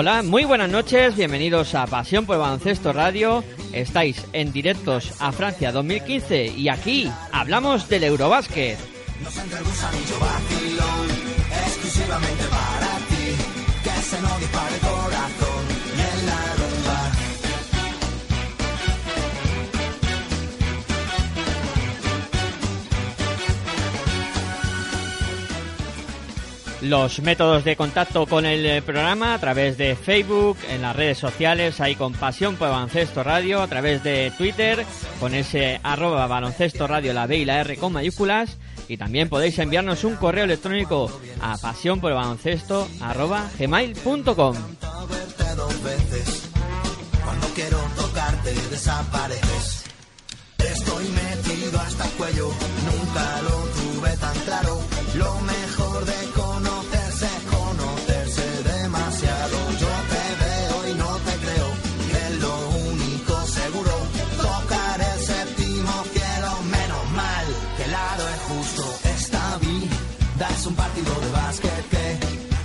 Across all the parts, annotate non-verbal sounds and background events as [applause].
Hola, muy buenas noches, bienvenidos a Pasión por Baloncesto Radio. Estáis en directos a Francia 2015 y aquí hablamos del Eurobásquet. Los métodos de contacto con el eh, programa a través de Facebook, en las redes sociales, ahí con Pasión por Baloncesto Radio, a través de Twitter, con ese arroba baloncesto radio, la B y la R con mayúsculas, y también podéis enviarnos un correo electrónico a pasión por baloncesto arroba gmail.com. Cuando quiero. Estoy metido hasta el cuello, nunca lo tuve tan claro. Lo mejor de conocerse un partido de básquet que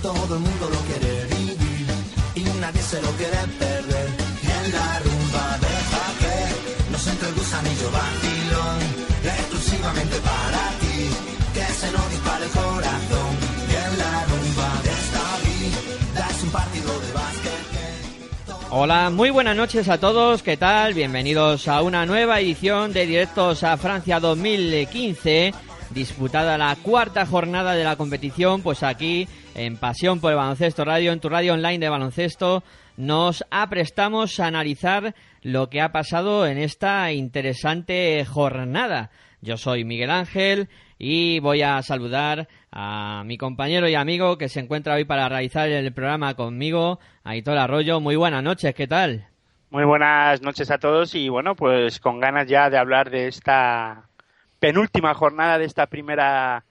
todo el mundo lo quiere vivir y nadie se lo quiere perder. Y en la rumba deja que nos entre el gusanillo vacilón, exclusivamente para ti, que se nos dispare el corazón. Y en la rumba de esta vida es un partido de básquet que Hola, muy buenas noches a todos, ¿qué tal? Bienvenidos a una nueva edición de Directos a Francia 2015, disputada la cuarta jornada de la competición, pues aquí en Pasión por el Baloncesto Radio, en tu radio online de baloncesto, nos aprestamos a analizar lo que ha pasado en esta interesante jornada. Yo soy Miguel Ángel y voy a saludar a mi compañero y amigo que se encuentra hoy para realizar el programa conmigo, Aitor Arroyo. Muy buenas noches, ¿qué tal? Muy buenas noches a todos y bueno, pues con ganas ya de hablar de esta penúltima jornada de esta primera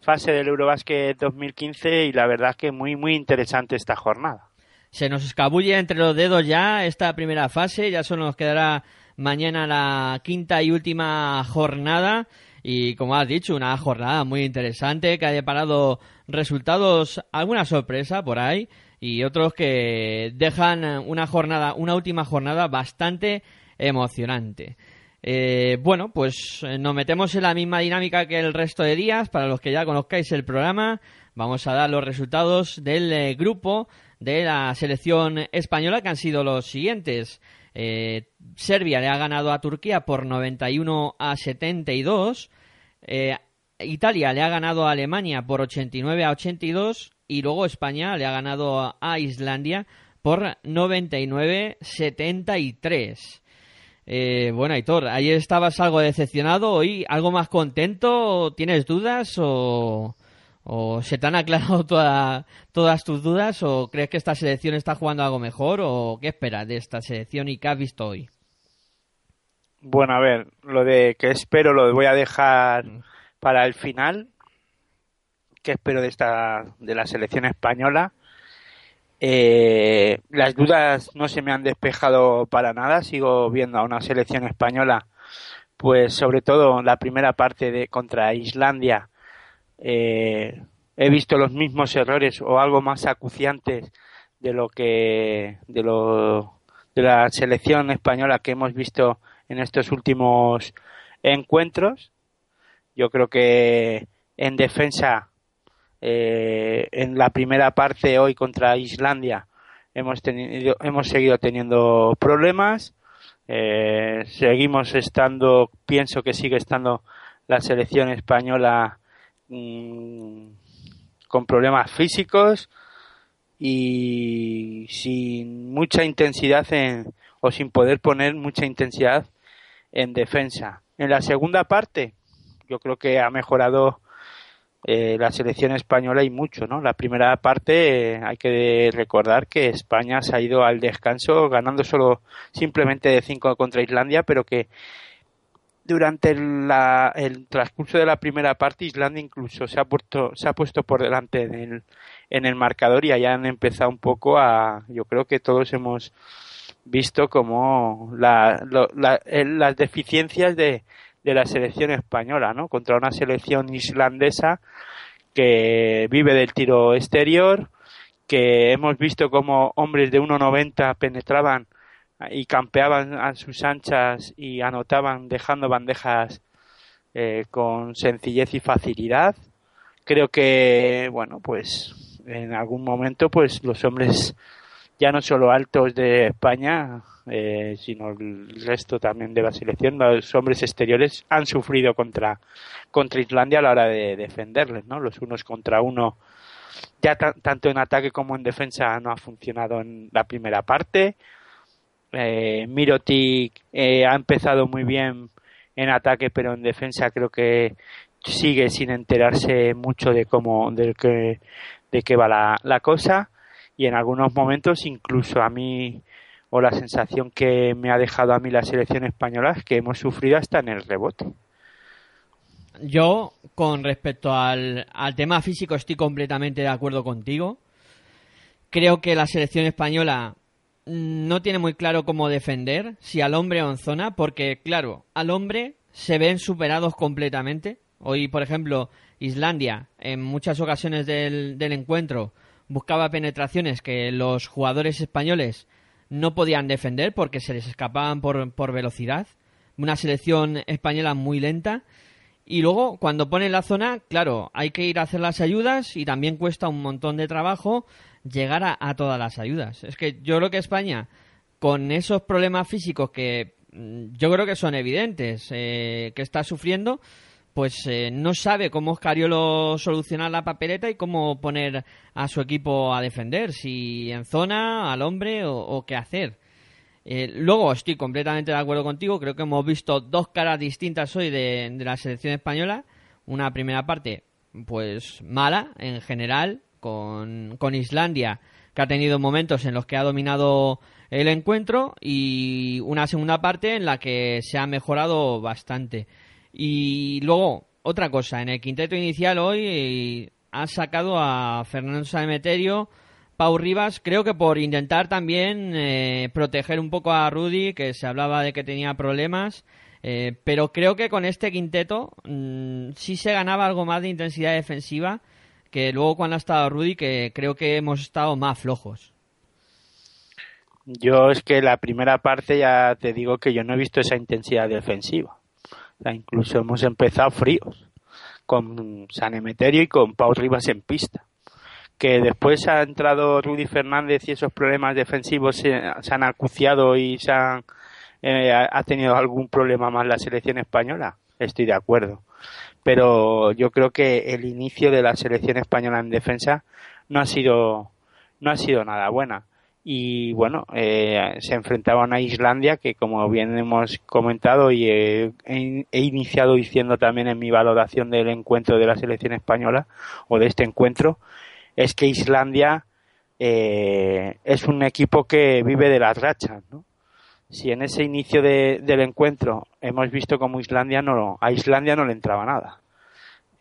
fase del Eurobásquet 2015 y la verdad que muy muy interesante esta jornada. Se nos escabulle entre los dedos ya esta primera fase, ya solo nos quedará mañana la quinta y última jornada y como has dicho, una jornada muy interesante que ha deparado resultados, alguna sorpresa por ahí y otros que dejan una jornada, una última jornada bastante emocionante. Eh, bueno, pues eh, nos metemos en la misma dinámica que el resto de días. Para los que ya conozcáis el programa, vamos a dar los resultados del eh, grupo de la selección española, que han sido los siguientes. Serbia le ha ganado a Turquía por 91 a 72. Eh, Italia le ha ganado a Alemania por 89 a 82. Y luego España le ha ganado a Islandia por 99-73. Eh, bueno, Aitor, ayer estabas algo decepcionado, hoy algo más contento, ¿tienes dudas o, o se te han aclarado [laughs] toda- todas tus dudas o crees que esta selección está jugando algo mejor o qué esperas de esta selección y qué has visto hoy? Bueno, a ver, lo de que espero lo voy a dejar para el final. ¿Qué espero de esta de la selección española? Eh, las dudas no se me han despejado para nada. Sigo viendo a una selección española pues sobre todo la primera parte de contra Islandia, eh, he visto los mismos errores o algo más acuciantes de lo que de lo de la selección española que hemos visto en estos últimos encuentros. Yo creo que en defensa eh, en la primera parte hoy contra Islandia hemos tenido hemos seguido teniendo problemas eh, seguimos estando pienso que sigue estando la selección española mm, con problemas físicos y sin mucha intensidad en, o sin poder poner mucha intensidad en defensa. En la segunda parte, yo creo que ha mejorado eh, la selección española y mucho, ¿no? La primera parte eh, hay que recordar que España se ha ido al descanso ganando solo simplemente de 5 contra Islandia, pero que durante el transcurso de la primera parte Islandia incluso se ha puesto se ha puesto por delante en el, en el marcador y han empezado un poco a yo creo que todos hemos visto como la, las deficiencias de, de la selección española no contra una selección islandesa que vive del tiro exterior que hemos visto como hombres de 1.90 penetraban y campeaban a sus anchas y anotaban dejando bandejas eh, con sencillez y facilidad. Creo que, bueno, pues en algún momento, pues los hombres ya no solo altos de España, eh, sino el resto también de la selección, los hombres exteriores han sufrido contra, contra Islandia a la hora de defenderles, ¿no? Los unos contra uno, ya tanto en ataque como en defensa no ha funcionado en la primera parte eh, Mirotic eh, ha empezado muy bien en ataque, pero en defensa creo que sigue sin enterarse mucho de cómo, de que, de qué va la, la cosa. Y en algunos momentos, incluso a mí, o la sensación que me ha dejado a mí la selección española es que hemos sufrido hasta en el rebote. Yo, con respecto al, al tema físico, estoy completamente de acuerdo contigo. Creo que la selección española no tiene muy claro cómo defender, si al hombre o en zona, porque, claro, al hombre se ven superados completamente. Hoy, por ejemplo, Islandia, en muchas ocasiones del, encuentro, buscaba penetraciones que los jugadores españoles no podían defender porque se les escapaban por, por velocidad. Una selección española muy lenta. Y luego, cuando pone la zona, claro, hay que ir a hacer las ayudas y también cuesta un montón de trabajo llegar a, todas las ayudas. Es que yo creo que España, con esos problemas físicos que mm, yo creo que son evidentes, eh, que está sufriendo, pues eh, no sabe cómo Scariolo solucionar la papeleta y cómo poner a su equipo a defender, si en zona, al hombre o, qué hacer. Eh, luego estoy completamente de acuerdo contigo, creo que hemos visto dos caras distintas hoy de, de la selección española. Una primera parte, pues mala en general, con, con Islandia, que ha tenido momentos en los que ha dominado el encuentro y una segunda parte en la que se ha mejorado bastante. Y luego, otra cosa, en el quinteto inicial hoy eh, ha sacado a Fernando Sanemeterio, Pau Rivas, creo que por intentar también eh, proteger un poco a Rudy, que se hablaba de que tenía problemas, eh, pero creo que con este quinteto mm, sí se ganaba algo más de intensidad defensiva que luego cuando ha estado Rudy, que creo que hemos estado más flojos. Yo es que la primera parte ya te digo que yo no he visto esa intensidad defensiva. Incluso hemos empezado fríos con San Emeterio y con Pau Rivas en pista. Que después ha entrado Rudy Fernández y esos problemas defensivos se, han acuciado y se han, eh, ha tenido algún problema más la selección española. Estoy de acuerdo pero yo creo que el inicio de la selección española en defensa no ha sido no ha sido nada buena y bueno eh, se enfrentaba a Islandia que como bien hemos comentado y he, iniciado diciendo también en mi valoración del encuentro de la selección española o de este encuentro es que Islandia eh, es un equipo que vive de las rachas ¿no? si en ese inicio del encuentro hemos visto como Islandia no, a Islandia no le entraba nada.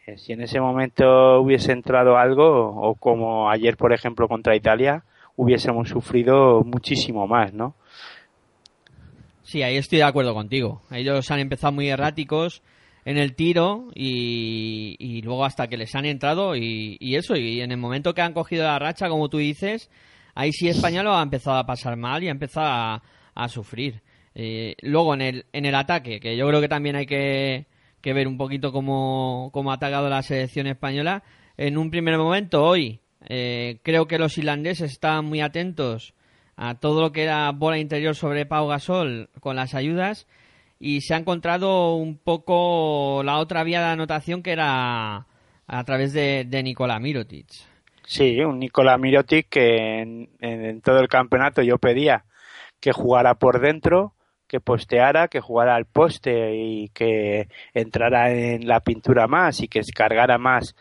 Eh, si en ese momento hubiese entrado algo, o como ayer, por ejemplo, contra Italia, hubiésemos sufrido muchísimo más, ¿no? Sí, ahí estoy de acuerdo contigo. Ellos han empezado muy erráticos en el tiro y, luego hasta que les han entrado y, eso, y en el momento que han cogido la racha, como tú dices, ahí sí Español ha empezado a pasar mal y ha empezado a, sufrir. Eh, luego en el, en el ataque, que yo creo que también hay que, ver un poquito cómo, cómo ha atacado la selección española. En un primer momento, hoy, eh, creo que los irlandeses estaban muy atentos a todo lo que era bola interior sobre Pau Gasol con las ayudas y se ha encontrado un poco la otra vía de anotación que era a través de, de Mirotic. Sí, un Nikola Mirotic que en, todo el campeonato yo pedía que jugara por dentro, que posteara, que jugara al poste y que entrara en la pintura más y que cargara más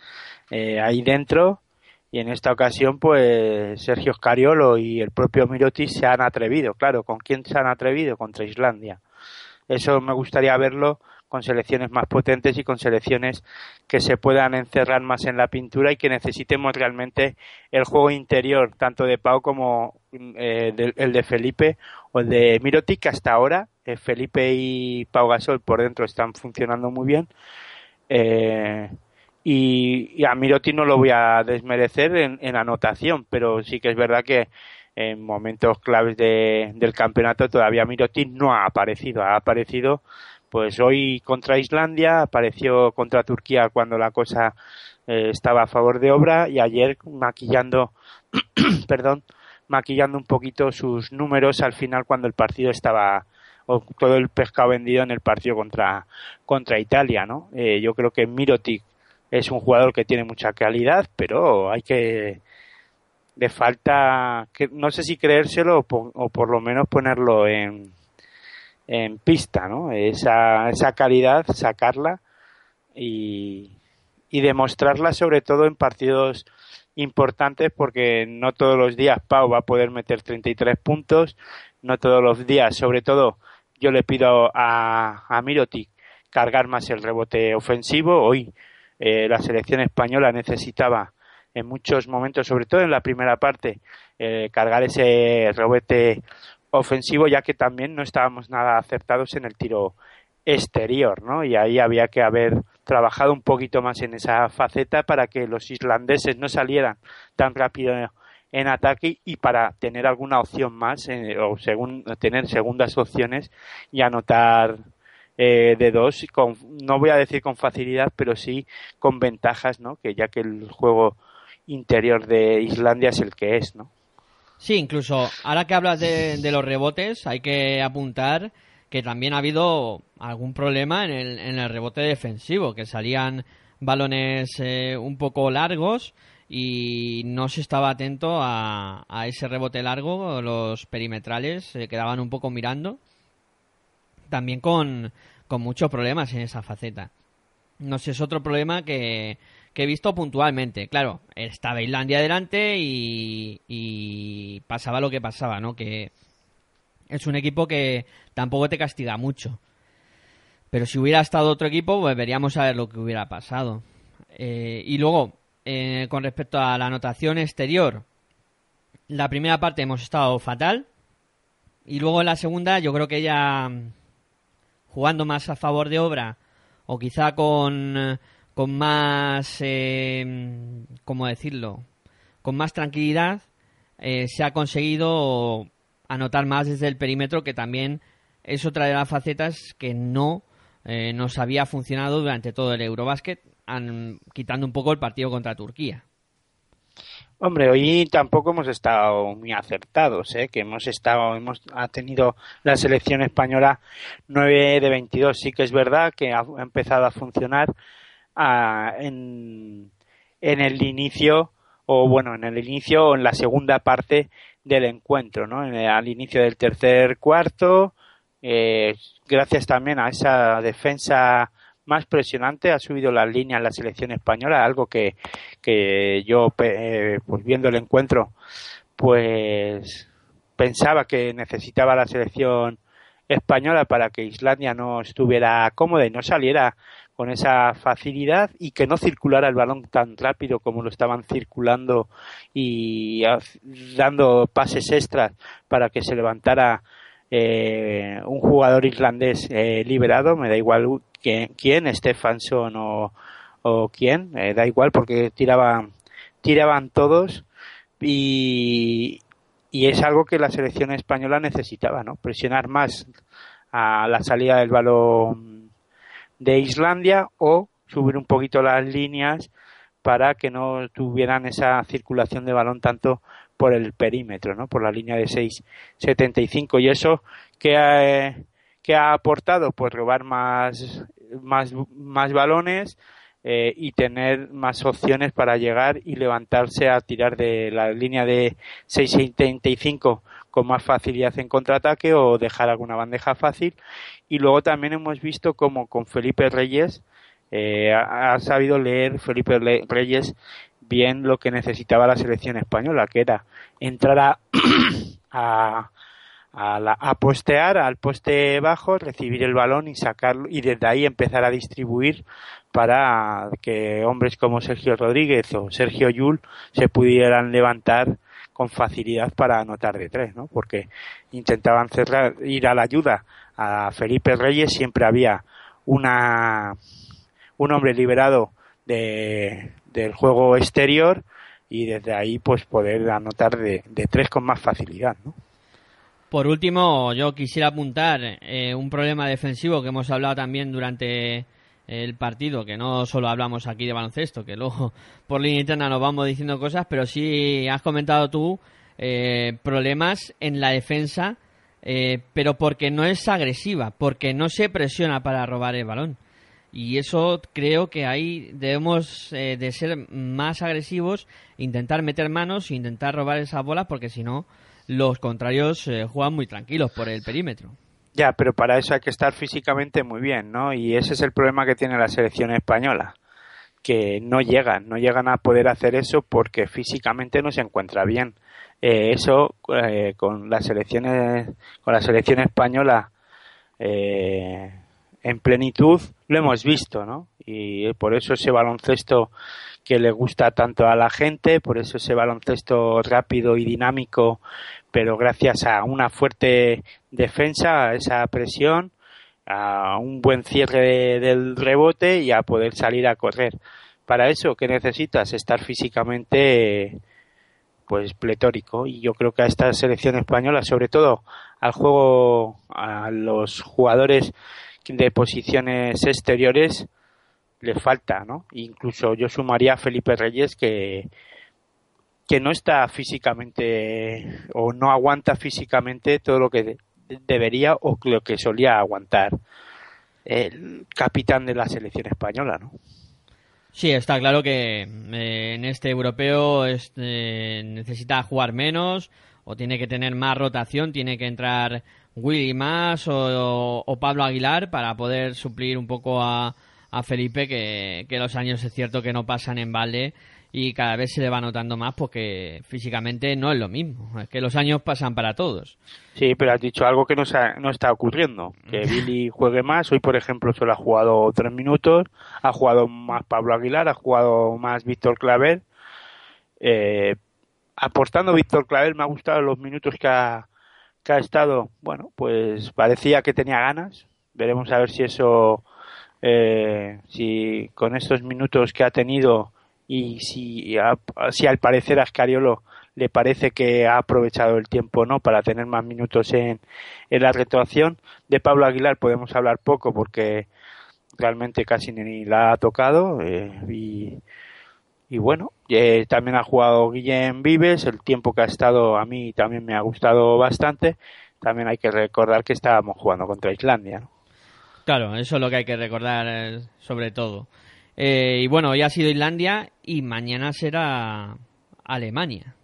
eh, ahí dentro y en esta ocasión pues Sergio Scariolo y el propio Mirotic se han atrevido, claro, ¿con quién se han atrevido? Contra Islandia. Eso me gustaría verlo con selecciones más potentes y con selecciones que se puedan encerrar más en la pintura y que necesitemos realmente el juego interior, tanto de Pau como eh, el de Felipe o el de Mirotic, que hasta ahora eh, Felipe y Pau Gasol por dentro están funcionando muy bien. Eh, y, a Miroti no lo voy a desmerecer en, anotación, pero sí que es verdad que en momentos claves del campeonato todavía Miroti no ha aparecido. Ha aparecido pues hoy contra Islandia, apareció contra Turquía cuando la cosa eh, estaba a favor de obra y ayer maquillando, [clears throat] perdón, maquillando un poquito sus números al final cuando el partido estaba o todo el pescado vendido en el partido contra contra Italia, ¿no? Eh, yo creo que Mirotic es un jugador que tiene mucha calidad, pero hay que le falta que no sé si creérselo o por, lo menos ponerlo en en pista, ¿no? Esa, esa calidad, sacarla y, y demostrarla sobre todo en partidos importantes porque no todos los días Pau va a poder meter 33 puntos, no todos los días, sobre todo yo le pido a, a Miroti cargar más el rebote ofensivo, hoy eh, la selección española necesitaba en muchos momentos, sobre todo en la primera parte, eh, cargar ese rebote ofensivo, ya que también no estábamos nada acertados en el tiro exterior, ¿no? Y ahí había que haber trabajado un poquito más en esa faceta para que los islandeses no salieran tan rápido en ataque y para tener alguna opción más eh, o según, tener segundas opciones y anotar eh, de dos, con, no voy a decir con facilidad, pero sí con ventajas, ¿no? Que ya que el juego interior de Islandia es el que es, ¿no? Sí, incluso ahora que hablas de, los rebotes, hay que apuntar que también ha habido algún problema en el, en el rebote defensivo, que salían balones eh, un poco largos y no se estaba atento a, a ese rebote largo, los perimetrales se quedaban un poco mirando también con, muchos problemas en esa faceta. No sé, es otro problema que, que he visto puntualmente. Claro, estaba Islandia delante y, y pasaba lo que pasaba, ¿no? Que es un equipo que tampoco te castiga mucho. Pero si hubiera estado otro equipo, pues veríamos a ver lo que hubiera pasado. Eh, y luego, eh, con respecto a la anotación exterior, la primera parte hemos estado fatal. Y luego en la segunda, yo creo que ya jugando más a favor de obra o quizá con, con más, eh, ¿cómo decirlo? Con más tranquilidad, eh, se ha conseguido anotar más desde el perímetro, que también es otra de las facetas que no eh, nos había funcionado durante todo el Eurobasket, quitando un poco el partido contra Turquía. Hombre, hoy tampoco hemos estado muy acertados, ¿eh? que hemos estado, hemos ha tenido la selección española 9 de 22. Sí que es verdad que ha empezado a funcionar ah, en, en el inicio, o bueno, en el inicio o en la segunda parte del encuentro, ¿no? al inicio del tercer cuarto, eh, gracias también a esa defensa más presionante ha subido las líneas la selección española, algo que, que yo, eh, pues viendo el encuentro, pues pensaba que necesitaba la selección española para que Islandia no estuviera cómoda y no saliera con esa facilidad y que no circulara el balón tan rápido como lo estaban circulando y dando pases extras para que se levantara eh, un jugador irlandés eh, liberado, me da igual quién, Stefanson o, quién, da igual porque tiraban, tiraban todos y, y es algo que la selección española necesitaba, ¿no? Presionar más a la salida del balón de Islandia o subir un poquito las líneas para que no tuvieran esa circulación de balón tanto por el perímetro, ¿no? Por la línea de 6.75 y eso que ha, que ha aportado pues robar más más más balones eh, y tener más opciones para llegar y levantarse a tirar de la línea de 6.75 con más facilidad en contraataque o dejar alguna bandeja fácil. Y luego también hemos visto como con Felipe Reyes eh, ha, sabido leer Felipe Reyes bien lo que necesitaba la selección española, que era entrar a, [clears throat] a, postear al poste bajo, recibir el balón y sacarlo y desde ahí empezar a distribuir para que hombres como Sergio Rodríguez o Sergio Yul se pudieran levantar con facilidad para anotar de tres, ¿no? Porque intentaban cerrar, ir a la ayuda a Felipe Reyes, siempre había una un hombre liberado de, del juego exterior y desde ahí pues poder anotar de, de tres con más facilidad, ¿no? Por último, yo quisiera apuntar eh, un problema defensivo que hemos hablado también durante el partido, que no solo hablamos aquí de baloncesto, que luego [laughs] por línea interna nos vamos diciendo cosas, pero sí has comentado tú eh, problemas en la defensa, eh, pero porque no es agresiva, porque no se presiona para robar el balón. Y eso creo que ahí debemos eh, de ser más agresivos, intentar meter manos, intentar robar esa bola, porque si no, los contrarios juegan muy tranquilos por el perímetro. Ya, pero para eso hay que estar físicamente muy bien, ¿no? Y ese es el problema que tiene la selección española, que no llegan, no llegan a poder hacer eso porque físicamente no se encuentra bien. Eh, eso eh, con las selecciones, con la selección española eh, en plenitud lo hemos visto, ¿no? Y por eso ese baloncesto que le gusta tanto a la gente, por eso ese baloncesto rápido y dinámico pero gracias a una fuerte defensa, a esa presión, a un buen cierre del rebote y a poder salir a correr. Para eso, ¿qué necesitas? Estar físicamente pues pletórico y yo creo que a esta selección española, sobre todo al juego, a los jugadores de posiciones exteriores, le falta, ¿no? Incluso yo sumaría a Felipe Reyes que que no está físicamente o no aguanta físicamente todo lo que debería o lo que solía aguantar el capitán de la selección española, ¿no? Sí, está claro que eh, en este europeo eh, necesita jugar menos o tiene que tener más rotación, tiene que entrar Willy más o, Pablo Aguilar para poder suplir un poco a, a Felipe que, que, los años es cierto que no pasan en balde y cada vez se le va notando más porque físicamente no es lo mismo. Es que los años pasan para todos. Sí, pero has dicho algo que no, no está ocurriendo. Que Billy juegue más. Hoy, por ejemplo, solo ha jugado tres minutos. Ha jugado más Pablo Aguilar, ha jugado más Víctor Claver. Eh, aportando Víctor Claver, me ha gustado los minutos que ha, que ha estado. Bueno, pues parecía que tenía ganas. Veremos a ver si eso, eh, si con estos minutos que ha tenido y si, si al parecer a Scariolo le parece que ha aprovechado el tiempo no para tener más minutos en, en la retroacción. De Pablo Aguilar podemos hablar poco porque realmente casi ni la ha tocado eh, y, y bueno eh, también ha jugado Guillem Vives el tiempo que ha estado a mí también me ha gustado bastante. También hay que recordar que estábamos jugando contra Islandia claro eso es lo que hay que recordar eh, sobre todo eh, y bueno, hoy ha sido Islandia y mañana será Alemania.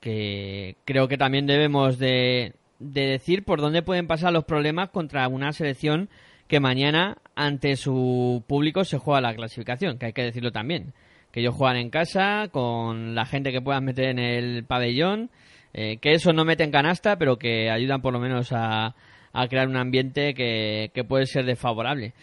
Que creo que también debemos de, decir por dónde pueden pasar los problemas contra una selección que mañana ante su público se juega la clasificación, que hay que decirlo también. Que ellos juegan en casa, con la gente que puedan meter en el pabellón, eh, que eso no meten canasta, pero que ayudan por lo menos a, a crear un ambiente que, puede ser desfavorable.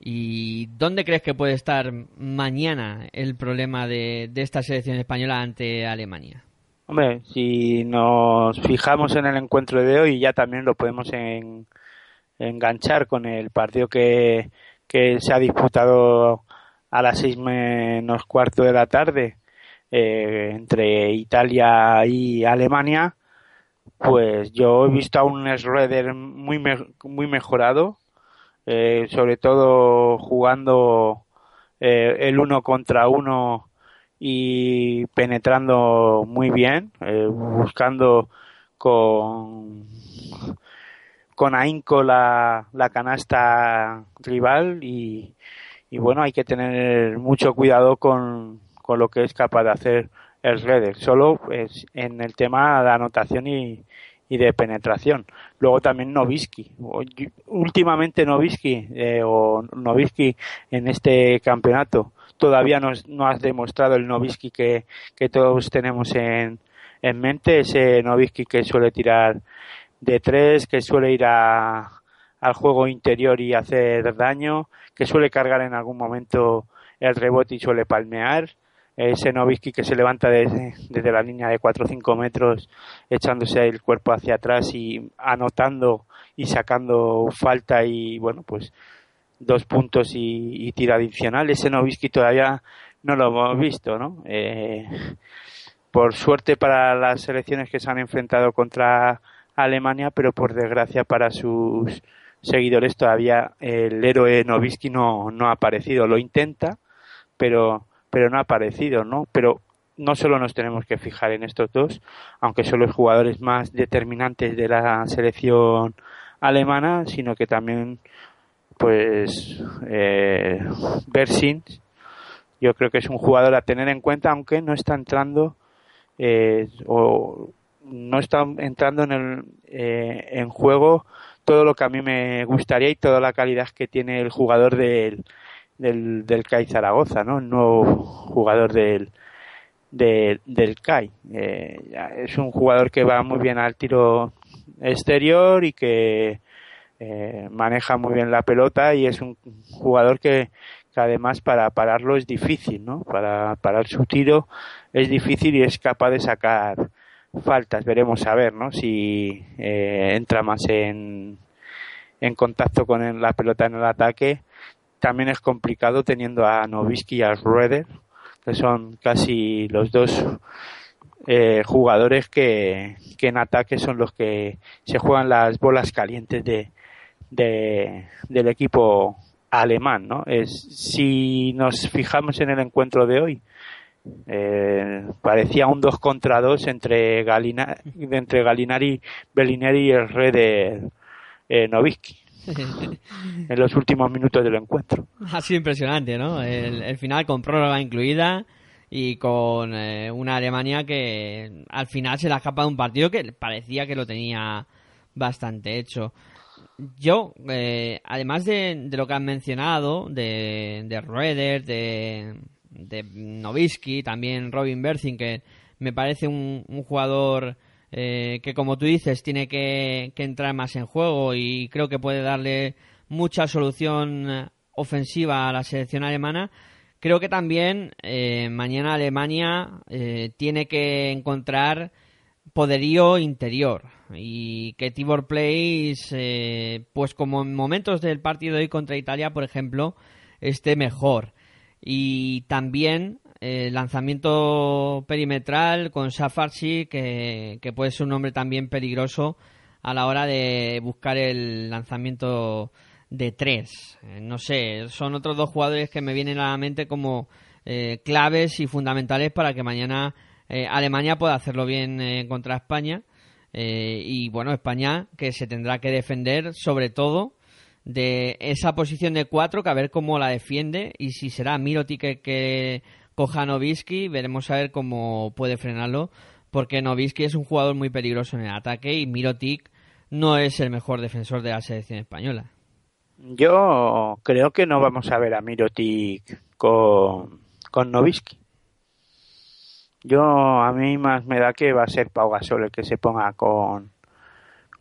¿Y dónde crees que puede estar mañana el problema de, esta selección española ante Alemania? Hombre, si nos fijamos en el encuentro de hoy, ya también lo podemos enganchar con el partido que, que se ha disputado a las seis menos cuarto de la tarde eh, entre Italia y Alemania, pues yo he visto a un Schroeder muy, muy mejorado, eh, sobre todo jugando eh, el uno contra uno y penetrando muy bien, buscando con con ahínco la, la canasta rival y, y bueno, hay que tener mucho cuidado con, con lo que es capaz de hacer el Redder, solo pues, en el tema de anotación y, y de penetración. Luego también Novisky. Últimamente Novisky eh, o Novisky en este campeonato todavía no, no has demostrado el Novisky que, que todos tenemos en, en mente, ese Novisky que suele tirar de tres, que suele ir a, al juego interior y hacer daño, que suele cargar en algún momento el rebote y suele palmear. Ese Novisky que se levanta desde, la línea de 4 o 5 metros echándose el cuerpo hacia atrás y anotando y sacando falta y bueno pues dos puntos y, tiro adicional. Ese Novisky todavía no lo hemos visto, ¿no? Eh, por suerte para las selecciones que se han enfrentado contra Alemania, pero por desgracia para sus seguidores todavía el héroe Novisky no, no ha aparecido. Lo intenta, pero, pero no ha aparecido, ¿no? Pero no solo nos tenemos que fijar en estos dos, aunque son los jugadores más determinantes de la selección alemana, sino que también, pues, eh, Bersins, yo creo que es un jugador a tener en cuenta, aunque no está entrando eh, o no está entrando en el eh, en juego todo lo que a mí me gustaría y toda la calidad que tiene el jugador del, del, del CAI Zaragoza, ¿no? Nuevo jugador del, del, del CAI. Eh, es un jugador que va muy bien al tiro exterior y que eh, maneja muy bien la pelota y es un jugador que, que además para pararlo es difícil, ¿no? Para parar su tiro es difícil y es capaz de sacar faltas. Veremos a ver, ¿no? Si eh, entra más en, en contacto con la pelota en el ataque. También es complicado teniendo a Novisky y a Schroeder, que son casi los dos eh, jugadores que, que, en ataque son los que se juegan las bolas calientes de, de del equipo alemán, ¿no? Es, si nos fijamos en el encuentro de hoy, eh, parecía un 2 contra 2 entre, Galina, entre Galinari, Bellinelli y el rey eh, en los últimos minutos del encuentro. Ha sido impresionante, ¿no? El, final con prórroga incluida y con eh, una Alemania que al final se la escapa de un partido que parecía que lo tenía bastante hecho. Yo, eh, además de, lo que han mencionado, de, de Rueder, de, de Novisky, también Robin Berthing, que me parece un, jugador eh, que, como tú dices, tiene que, entrar más en juego y creo que puede darle mucha solución ofensiva a la selección alemana. Creo que también eh, mañana Alemania eh, tiene que encontrar poderío interior y que Tibor Place, pues como en momentos del partido de hoy contra Italia, por ejemplo, esté mejor y también eh, lanzamiento perimetral con Safarsi, que, que puede ser un hombre también peligroso a la hora de buscar el lanzamiento de tres. Eh, no sé, son otros dos jugadores que me vienen a la mente como eh, claves y fundamentales para que mañana Alemania pueda hacerlo bien contra España. y bueno, España que se tendrá que defender sobre todo de esa posición de cuatro, que a ver cómo la defiende y si será Mirotic que coja a Novisky, veremos a ver cómo puede frenarlo, porque Novisky es un jugador muy peligroso en el ataque y Mirotic no es el mejor defensor de la selección española. Yo creo que no vamos a ver a Mirotic con, con Novisky. Yo a mí más me da que va a ser Pau Gasol el que se ponga con,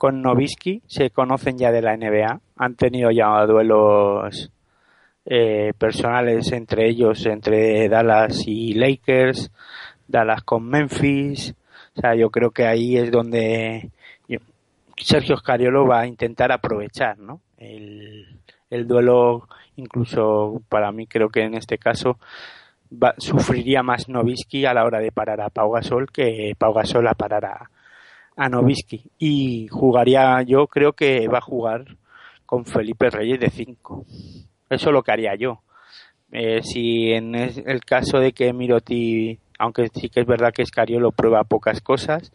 con Novisky se conocen ya de la NBA, han tenido ya duelos eh, personales entre ellos, entre Dallas y Lakers, Dallas con Memphis, O sea, yo creo que ahí es donde Sergio Scariolo va a intentar aprovechar, ¿no? El, el duelo, incluso para mí creo que en este caso sufriría más Novisky a la hora de parar a Pau Gasol que Pau Gasol a parar a, a Novisky. Y jugaría, yo creo que va a jugar con Felipe Reyes de 5. Eso es lo que haría yo. Eh, si en el caso de que Miroti, aunque sí que es verdad que Escariolo prueba pocas cosas,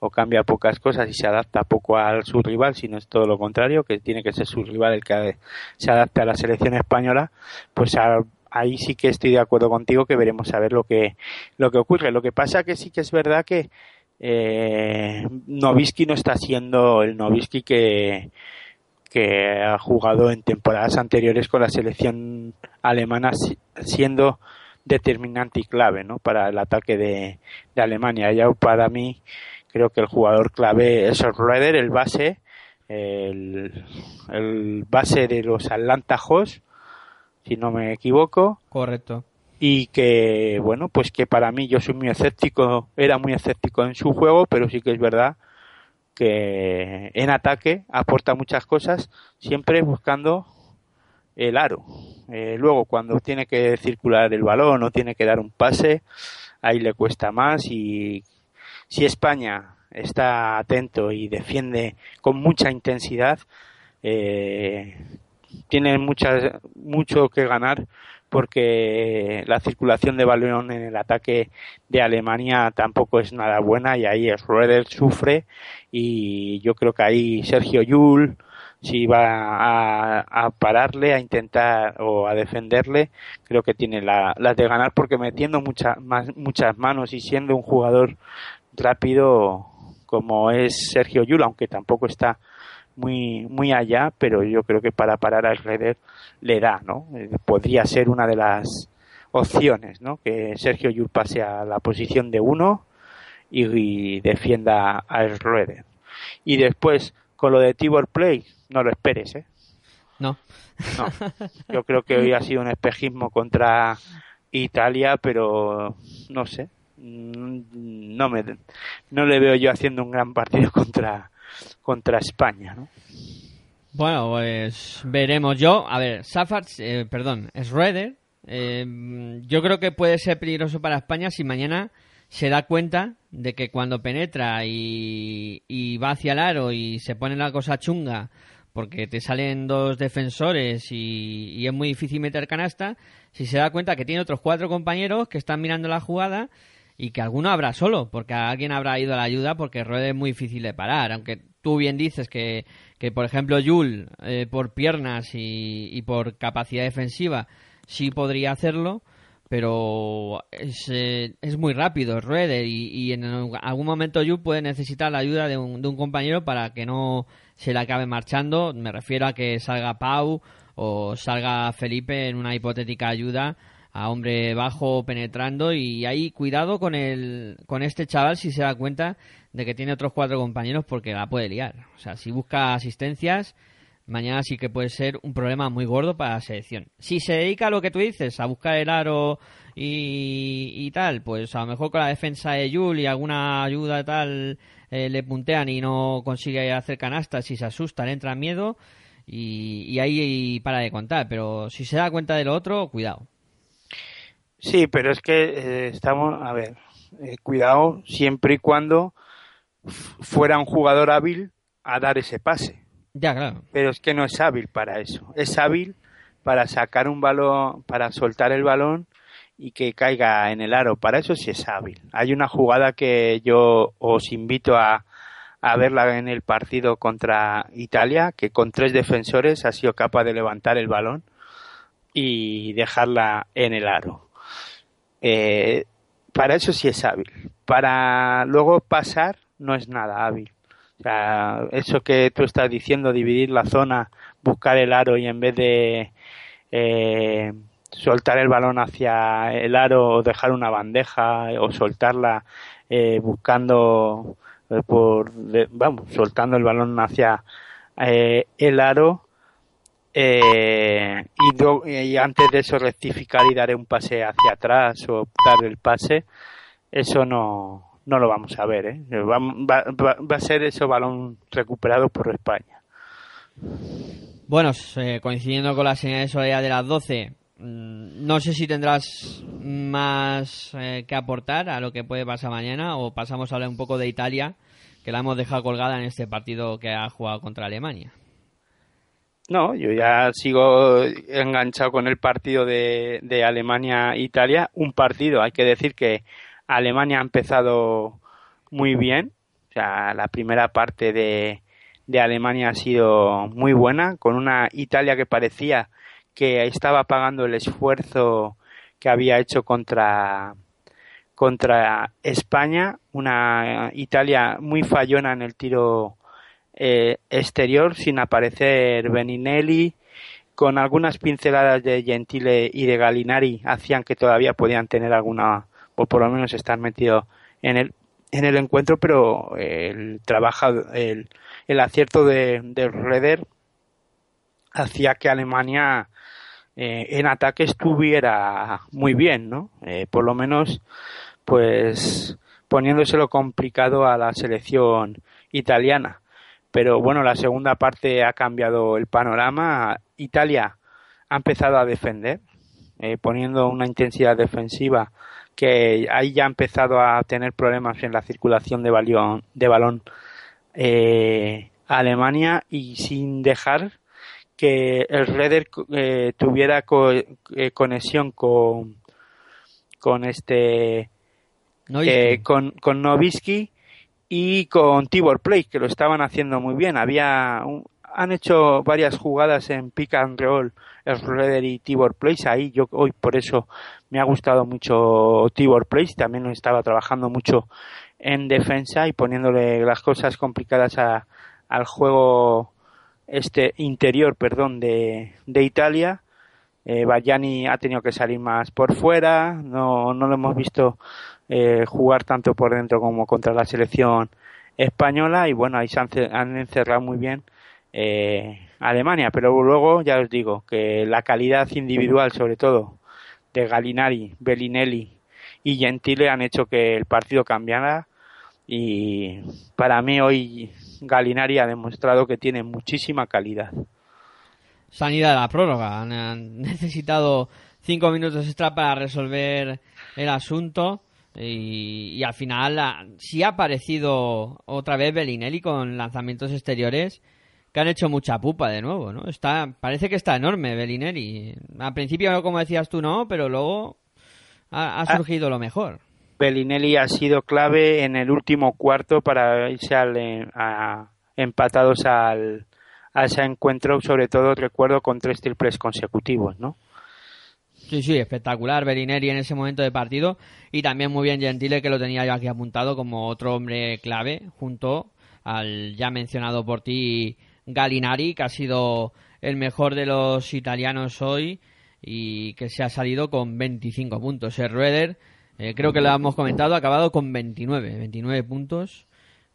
o cambia pocas cosas y se adapta poco a su rival, sino es todo lo contrario, que tiene que ser su rival el que se adapte a la selección española, pues ahí sí que estoy de acuerdo contigo que veremos a ver lo que, lo que ocurre. Lo que pasa que sí que es verdad que eh, Novisky no está siendo el Novisky que, que ha jugado en temporadas anteriores con la selección alemana siendo determinante y clave ¿no? para el ataque de, de Alemania. Ya para mí creo que el jugador clave es el base, el, el base de los Atlanta Hawks, si no me equivoco. Correcto. Y que, bueno, pues que para mí yo soy muy escéptico, era muy escéptico en su juego, pero sí que es verdad que en ataque aporta muchas cosas, siempre buscando el aro. Eh, luego, cuando tiene que circular el balón o tiene que dar un pase, ahí le cuesta más y si España está atento y defiende con mucha intensidad, eh, tiene mucho que ganar porque la circulación de balón en el ataque de Alemania tampoco es nada buena y ahí Schroeder sufre y yo creo que ahí Sergio Yul si va a, pararle, a intentar o a defenderle, creo que tiene las de ganar porque metiendo muchas muchas manos y siendo un jugador rápido como es Sergio Yul, aunque tampoco está muy muy allá, pero yo creo que para parar a Schroeder le da, ¿no? Eh, podría ser una de las opciones, ¿no? Que Sergio Yul pase a la posición de uno y, defienda a Schroeder. Y después, con lo de Tibor Play, no lo esperes, ¿eh? No. No. Yo creo que hoy ha sido un espejismo contra Italia, pero no sé. No me no le veo yo haciendo un gran partido [laughs] contra contra España, ¿no? Bueno, pues veremos yo. A ver, Safards, eh, perdón, es eh, yo creo que puede ser peligroso para España si mañana se da cuenta de que cuando penetra y, va hacia el aro y se pone la cosa chunga porque te salen dos defensores y, es muy difícil meter canasta, si se da cuenta que tiene otros cuatro compañeros que están mirando la jugada y que alguno habrá solo, porque alguien habrá ido a la ayuda porque Ruede es muy difícil de parar, aunque tú bien dices que, que por ejemplo, Yul, eh, por piernas y, y, por capacidad defensiva, sí podría hacerlo, pero es, eh, es muy rápido, Ruede, y, y, en algún momento Yul puede necesitar la ayuda de un, de un compañero para que no se le acabe marchando. Me refiero a que salga Pau o salga Felipe en una hipotética ayuda a hombre bajo penetrando y ahí cuidado con el con este chaval si se da cuenta de que tiene otros cuatro compañeros porque la puede liar. O sea, si busca asistencias, mañana sí que puede ser un problema muy gordo para la selección. Si se dedica a lo que tú dices, a buscar el aro y, tal, pues a lo mejor con la defensa de Yul y alguna ayuda tal eh, le puntean y no consigue hacer canastas y se asusta, le entra miedo y, y ahí para de contar. Pero si se da cuenta de lo otro, cuidado. Sí, pero es que eh, estamos, a ver, eh, cuidado siempre y cuando fuera un jugador hábil a dar ese pase. Ya, claro. Pero es que no es hábil para eso. Es hábil para sacar un balón, para soltar el balón y que caiga en el aro. Para eso sí es hábil. Hay una jugada que yo os invito a, a verla en el partido contra Italia, que con tres defensores ha sido capaz de levantar el balón y dejarla en el aro. Eh, para eso sí es hábil. Para luego pasar no es nada hábil. O sea, eso que tú estás diciendo, dividir la zona, buscar el aro y en vez de eh, soltar el balón hacia el aro o dejar una bandeja o soltarla eh, buscando por vamos soltando el balón hacia el aro eh, y, antes de eso rectificar y dar un pase hacia atrás o dar el pase, eso no, no lo vamos a ver. ¿eh? Va, va, va a ser ese balón recuperado por España. Bueno, eh, coincidiendo con la señal de soledad de las 12, mm, no sé si tendrás más eh, que aportar a lo que puede pasar mañana o pasamos a hablar un poco de Italia, que la hemos dejado colgada en este partido que ha jugado contra Alemania. No, yo ya sigo enganchado con el partido de, de Alemania-Italia. Un partido, hay que decir que Alemania ha empezado muy bien. O sea, la primera parte de, de Alemania ha sido muy buena, con una Italia que parecía que estaba pagando el esfuerzo que había hecho contra contra España, una Italia muy fallona en el tiro eh, exterior sin aparecer Beninelli, con algunas pinceladas de Gentile y de Galinari hacían que todavía podían tener alguna, o por lo menos estar metidos en el, en el encuentro, pero el trabajo, el, el acierto de, de Reder hacía que Alemania eh, en ataque estuviera muy bien, ¿no? Eh, por lo menos, pues poniéndoselo complicado a la selección italiana pero bueno, la segunda parte ha cambiado el panorama. Italia ha empezado a defender, eh, poniendo una intensidad defensiva que ahí ya ha empezado a tener problemas en la circulación de balón, de balón eh, a Alemania y sin dejar que el Reder eh, tuviera conexión con con este con, con Novisky y con Tibor Play, que lo estaban haciendo muy bien. Había han hecho varias jugadas en pick and roll, Schroeder y Tibor Place. Ahí yo hoy por eso me ha gustado mucho Tibor Place. También estaba trabajando mucho en defensa y poniéndole las cosas complicadas a, al juego este interior, perdón, de, de Italia. Eh, ha tenido que salir más por fuera, no, no lo hemos visto eh, jugar tanto por dentro como contra la selección española. Y bueno, ahí se han, encerrado muy bien eh, Alemania, pero luego ya os digo que la calidad individual sobre todo de Galinari, Bellinelli y Gentile han hecho que el partido cambiara. Y para mí hoy Galinari ha demostrado que tiene muchísima calidad. Sanidad de la prórroga, han [laughs] necesitado cinco minutos extra para resolver el asunto y, al final sí ha aparecido otra vez Bellinelli con lanzamientos exteriores que han hecho mucha pupa de nuevo, ¿no? Está, parece que está enorme Bellinelli. Al principio, como decías tú, no, pero luego ha, ah. surgido lo mejor. Bellinelli ha sido clave en el último cuarto para irse al, a, empatados al, a ese encuentro, sobre todo recuerdo con tres triples consecutivos, ¿no? Sí, sí, espectacular Bellinelli en ese momento de partido y también muy bien Gentile que lo tenía yo aquí apuntado como otro hombre clave junto al ya mencionado por ti Galinari que ha sido el mejor de los italianos hoy y que se ha salido con 25 puntos. El Rueder, eh, creo que lo hemos comentado, ha acabado con 29, 29 puntos.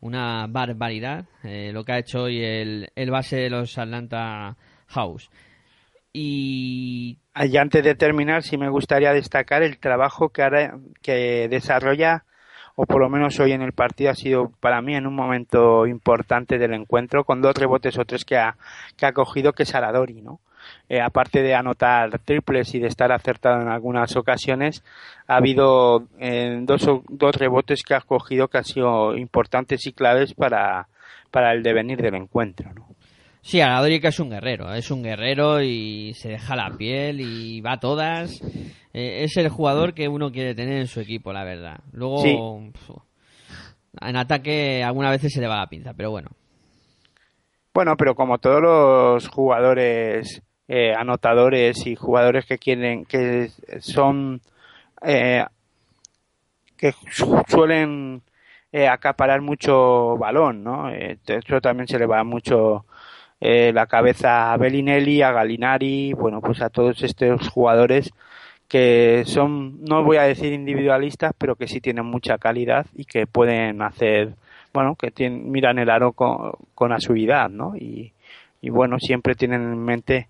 Una barbaridad eh, lo que ha hecho hoy el, el base de los Atlanta House. Y antes de terminar, sí me gustaría destacar el trabajo que, que desarrolla, o por lo menos hoy en el partido, ha sido para mí en un momento importante del encuentro, con dos rebotes o tres que ha, que ha cogido, que es Aradori, ¿no? Eh, aparte de anotar triples y de estar acertado en algunas ocasiones, ha habido eh, dos, dos rebotes que ha cogido que han sido importantes y claves para, para el devenir del encuentro, ¿no? Sí, que es un guerrero, es un guerrero y se deja la piel y va a todas. Eh, es el jugador que uno quiere tener en su equipo, la verdad. Luego, en ataque algunas veces se le va la pinza, pero bueno. Bueno, pero como todos los jugadores eh, anotadores y jugadores que quieren, que son, eh, que suelen acaparar mucho balón, ¿no? eso también se le va mucho eh, la cabeza a Bellinelli, a Galinari, bueno, pues a todos estos jugadores que son, no voy a decir individualistas, pero que sí tienen mucha calidad y que pueden hacer, bueno, que tienen, miran el aro con, con ¿no? Y, y, bueno, siempre tienen en mente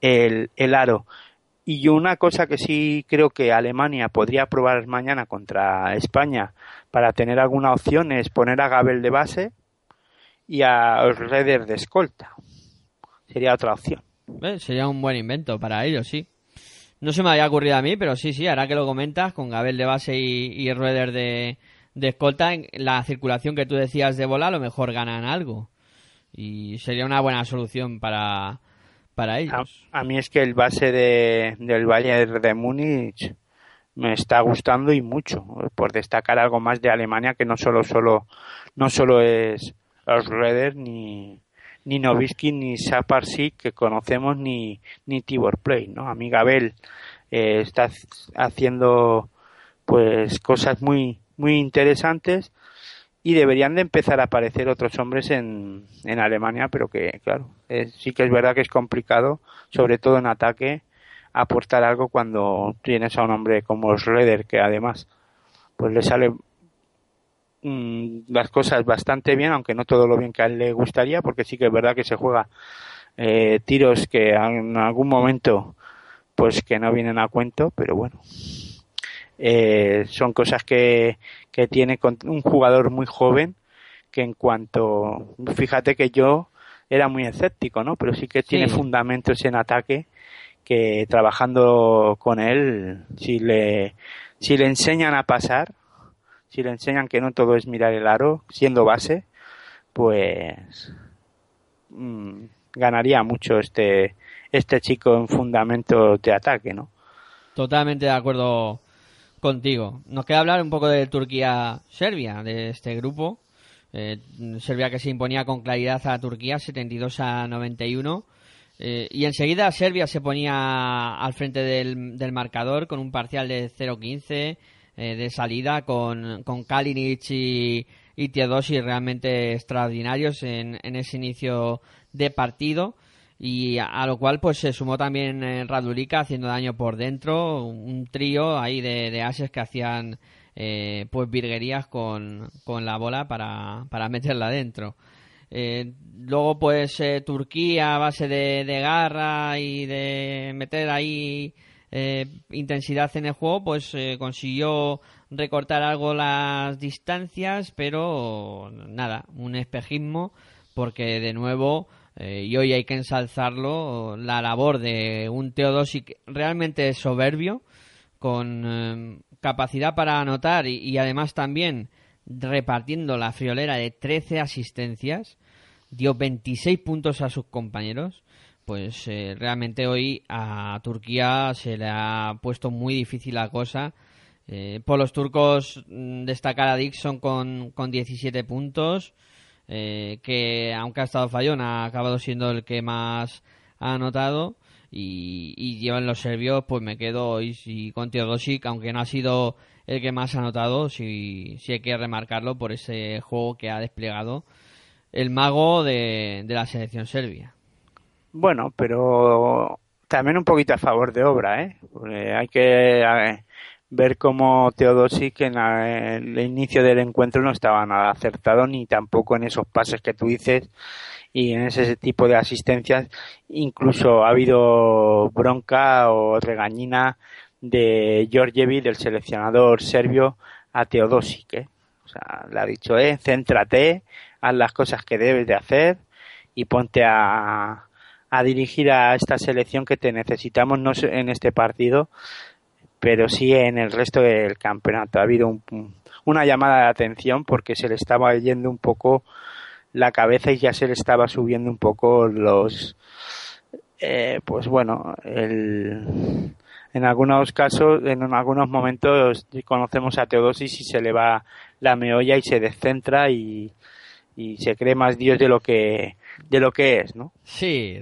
el, el aro. Y una cosa que sí creo que Alemania podría probar mañana contra España para tener alguna opción es poner a Gabel de base y a Reder de escolta. Sería otra opción. Eh, sería un buen invento para ellos, sí. No se me había ocurrido a mí, pero sí, sí, ahora que lo comentas, con Gabel de base y, y Rueder de, de escolta, en la circulación que tú decías de bola, a lo mejor ganan algo. Y sería una buena solución para, para ellos. A, mí es que el base de, del Bayern de Múnich me está gustando y mucho, por destacar algo más de Alemania que no solo, solo, no solo es Rueder ni, ni Novisky ni Saparsi que conocemos ni, ni Tibor Play, ¿no? A mí Gabel eh, está haciendo pues cosas muy muy interesantes y deberían de empezar a aparecer otros hombres en, en Alemania, pero que claro, sí que es verdad que es complicado, sobre todo en ataque, aportar algo cuando tienes a un hombre como Schroeder que además pues le sale Mm, las cosas bastante bien, aunque no todo lo bien que a él le gustaría, porque sí que es verdad que se juega eh, tiros que en algún momento pues que no vienen a cuento, pero bueno, eh, son cosas que, que tiene un jugador muy joven que en cuanto, fíjate que yo era muy escéptico, ¿no? Pero sí que tiene fundamentos en ataque que trabajando con él, si le, si le enseñan a pasar, si le enseñan que no todo es mirar el aro, siendo base, pues mm, ganaría mucho este, este chico en fundamento de ataque, ¿no? Totalmente de acuerdo contigo. Nos queda hablar un poco de Turquía-Serbia, de este grupo. Eh, Serbia que se imponía con claridad a Turquía, 72 a 91. Eh, y enseguida Serbia se ponía al frente del, del marcador con un parcial de 0-15 eh, de salida con, con Kalinic y, y realmente extraordinarios en, en, ese inicio de partido y a, lo cual pues se sumó también eh, Radulika haciendo daño por dentro, un trío ahí de, ases que hacían eh, pues virguerías con, con la bola para, para meterla dentro. Eh, luego pues eh, Turquía a base de, de garra y de meter ahí eh, intensidad en el juego, pues consiguió recortar algo las distancias, pero nada, un espejismo, porque de nuevo, eh, y hoy hay que ensalzarlo, la labor de un Teodosic realmente soberbio, con capacidad para anotar y, y, además también repartiendo la friolera de 13 asistencias, dio 26 puntos a sus compañeros pues eh, realmente hoy a Turquía se le ha puesto muy difícil la cosa. Eh, por los turcos mm, destacar a Dixon con, con 17 puntos, eh, que aunque ha estado fallón ha acabado siendo el que más ha anotado. Y, y llevan los serbios, pues me quedo hoy sí, con Teodosic, aunque no ha sido el que más ha anotado, sí, sí hay que remarcarlo por ese juego que ha desplegado el mago de, de la selección serbia. Bueno, pero también un poquito a favor de obra, ¿eh? hay que ver cómo Teodosic en el inicio del encuentro no estaba nada acertado ni tampoco en esos pases que tú dices y en ese tipo de asistencias incluso ha habido bronca o regañina de Georgievi del seleccionador serbio a Teodosic ¿eh? o sea le ha dicho eh céntrate haz las cosas que debes de hacer y ponte a a dirigir a esta selección que te necesitamos no en este partido, pero sí en el resto del campeonato. Ha habido un, una llamada de atención porque se le estaba yendo un poco la cabeza y ya se le estaba subiendo un poco los, eh, pues bueno, el, en algunos casos, en algunos momentos conocemos a Teodosis y se le va la meolla y se descentra y, y se cree más Dios de lo que de lo que es, ¿no? Sí,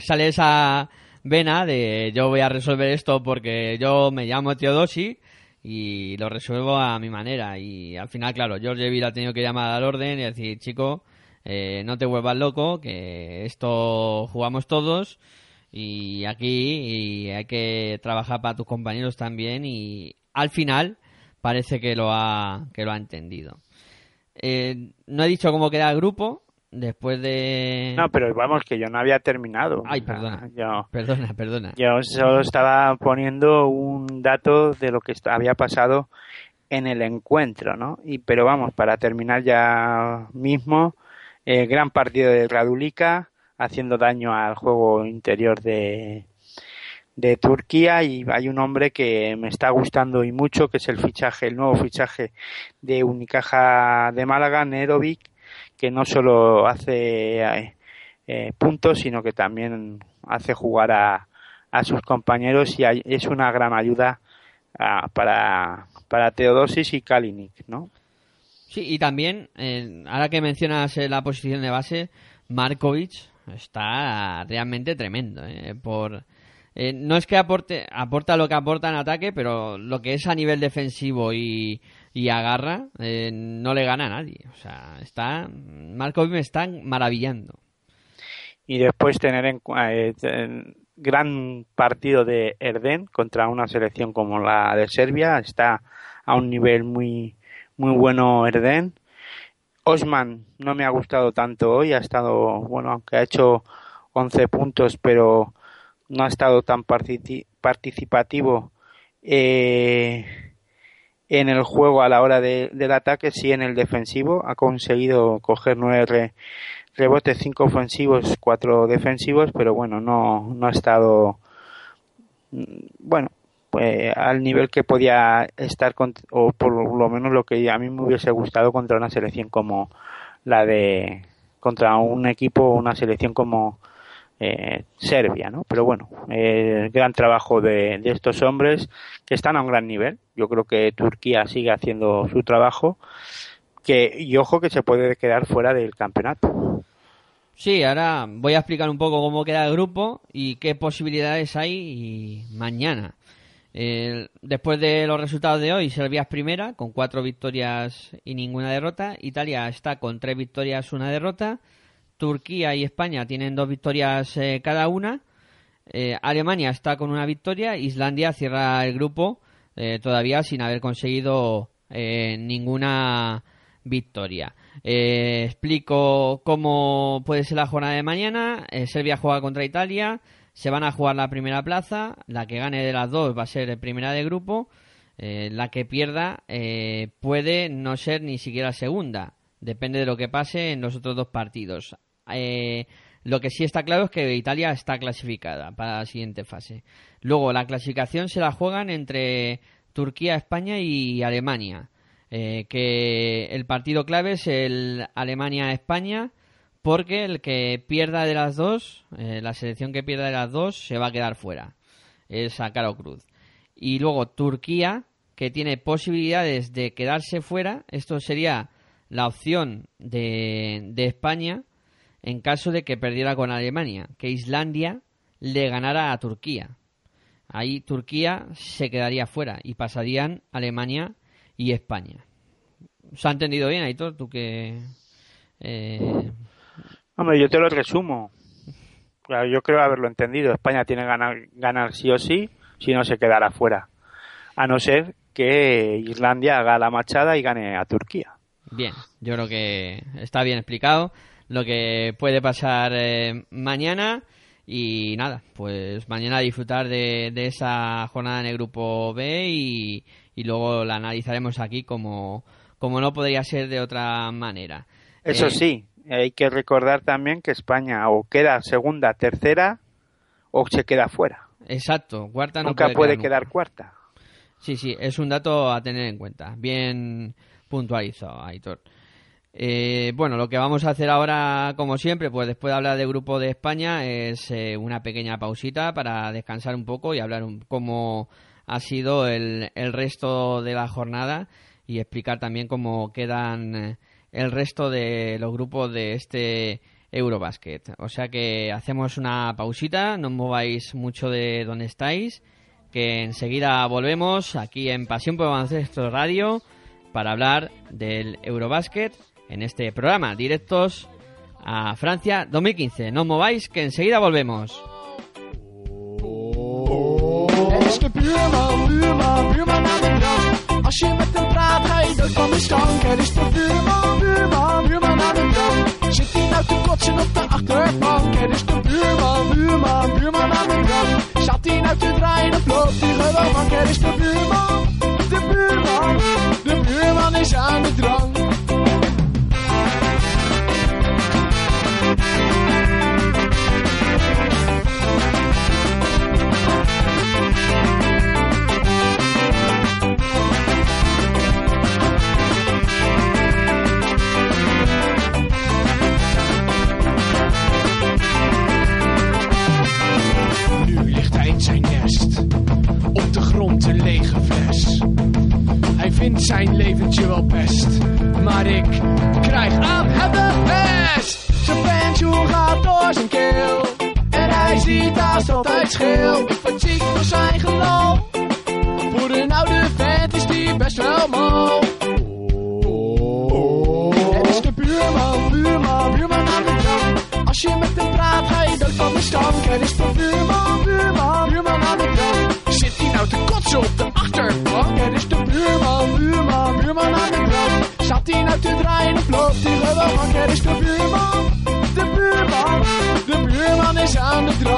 sale esa vena de yo voy a resolver esto porque yo me llamo Teodosi y lo resuelvo a mi manera. Y al final, claro, George Evil ha tenido que llamar al orden y decir, chico, eh, no te vuelvas loco, que esto jugamos todos y aquí y hay que trabajar para tus compañeros también y al final parece que lo ha, que lo ha entendido. Eh, no he dicho cómo queda el grupo, después de... No, pero vamos, que yo no había terminado. Ay, perdona. Yo, Perdona, perdona. yo solo estaba poniendo un dato de lo que había pasado en el encuentro, ¿no? Y, pero vamos, para terminar ya mismo, eh, gran partido de Radulica, haciendo daño al juego interior de, de Turquía y hay un hombre que me está gustando y mucho, que es el fichaje, el nuevo fichaje de Unicaja de Málaga, Nedovic, que no solo hace eh, eh, puntos, sino que también hace jugar a, a sus compañeros y es una gran ayuda ah, para, para Teodosis y Kalinic, ¿no? Sí, y también, eh, ahora que mencionas la posición de base, Markovic está realmente tremendo. eh, por eh, No es que aporte aporta lo que aporta en ataque, pero lo que es a nivel defensivo y, y agarra, eh, no le gana a nadie. O sea, está Markovic me está maravillando. y después tener en eh, gran partido de Erden contra una selección como la de Serbia está a un nivel muy muy bueno Erden Osman no me ha gustado tanto hoy ha estado bueno aunque ha hecho 11 puntos pero no ha estado tan partici- participativo eh, en el juego a la hora de- del ataque sí en el defensivo. Ha conseguido coger nueve re- rebotes, cinco ofensivos, cuatro defensivos, pero bueno, no, no ha estado, mm, bueno, pues al nivel que podía estar, con- o por lo menos lo que a mí me hubiese gustado contra una selección como la de, contra un equipo o una selección como eh, Serbia, ¿no? Pero bueno, eh, gran trabajo de, estos hombres que están a un gran nivel. Yo creo que Turquía sigue haciendo su trabajo. Que, y ojo que se puede quedar fuera del campeonato. Sí, ahora voy a explicar un poco cómo queda el grupo y qué posibilidades hay mañana. Después de los resultados de hoy, Serbia es primera con cuatro victorias y ninguna derrota. Italia está con tres victorias, una derrota. Turquía y España tienen dos victorias eh, cada una. Eh, Alemania está con una victoria. Islandia cierra el grupo eh, todavía sin haber conseguido eh, ninguna victoria. Explico cómo puede ser la jornada de mañana. Serbia juega contra Italia. Se van a jugar la primera plaza. La que gane de las dos va a ser primera de grupo. La que pierda puede no ser ni siquiera segunda. Depende de lo que pase en los otros dos partidos. Eh, lo que sí está claro es que Italia está clasificada para la siguiente fase. Luego, la clasificación se la juegan entre Turquía, España y Alemania. Eh, que el partido clave es el Alemania-España, porque el que pierda de las dos, eh, la selección que pierda de las dos, se va a quedar fuera. Es a Caro Cruz. Y luego Turquía, que tiene posibilidades de quedarse fuera. Esto sería la opción de, de España en caso de que perdiera con Alemania, que Islandia le ganara a Turquía. Ahí Turquía se quedaría fuera y pasarían Alemania y España. ¿Se ha entendido bien, Aitor? Tú que... eh, Hombre, yo te lo resumo. Claro, yo creo haberlo entendido. España tiene que ganar, ganar sí o sí, si no se quedará fuera. A no ser que Islandia haga la machada y gane a Turquía. Bien, yo creo que está bien explicado lo que puede pasar eh, mañana y nada, pues mañana disfrutar de, de esa jornada en el grupo B y, y luego la analizaremos aquí como, como no podría ser de otra manera. Eso Eh, sí, hay que recordar también que España o queda segunda, tercera o se queda fuera. Exacto, cuarta no Nunca puede quedar cuarta. Sí, sí, es un dato a tener en cuenta. Bien puntualizado, Aitor. Eh, bueno, lo que vamos a hacer ahora, como siempre, pues después de hablar del grupo de España, es eh, una pequeña pausita para descansar un poco y hablar un, cómo ha sido el, el resto de la jornada y explicar también cómo quedan eh, el resto de los grupos de este Eurobasket. O sea que hacemos una pausita, no os mováis mucho de donde estáis que enseguida volvemos aquí en Pasión por Baloncesto Radio para hablar del Eurobasket en este programa, directos a Francia 2015. No os mováis, que enseguida volvemos. Ga zijn nest, op de grond een lege fles. Hij vindt zijn leventje wel best, maar ik krijg aan hem de pest. Zijn pensioen gaat door zijn keel, en hij ziet haast altijd word ziek voor zijn geloof, voor een oude vent is die best wel mal. Het is de buurman, buurman, buurman aan de. Als je met hem praat, ga je dood van de. Het is buurman, Nou te draaien of loopt hij gewoon is de buurman, de buurman, de buurman is aan de drank.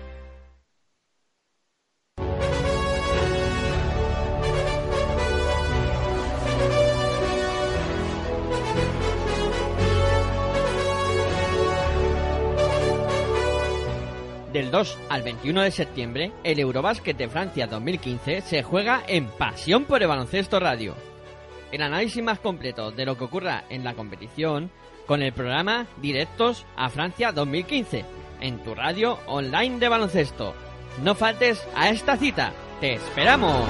Del 2 al 21 de septiembre, el Eurobásquet de Francia 2015 se juega en Pasión por el Baloncesto Radio. El análisis más completo de lo que ocurra en la competición con el programa Directos a Francia 2015 en tu radio online de baloncesto. No faltes a esta cita. ¡Te esperamos!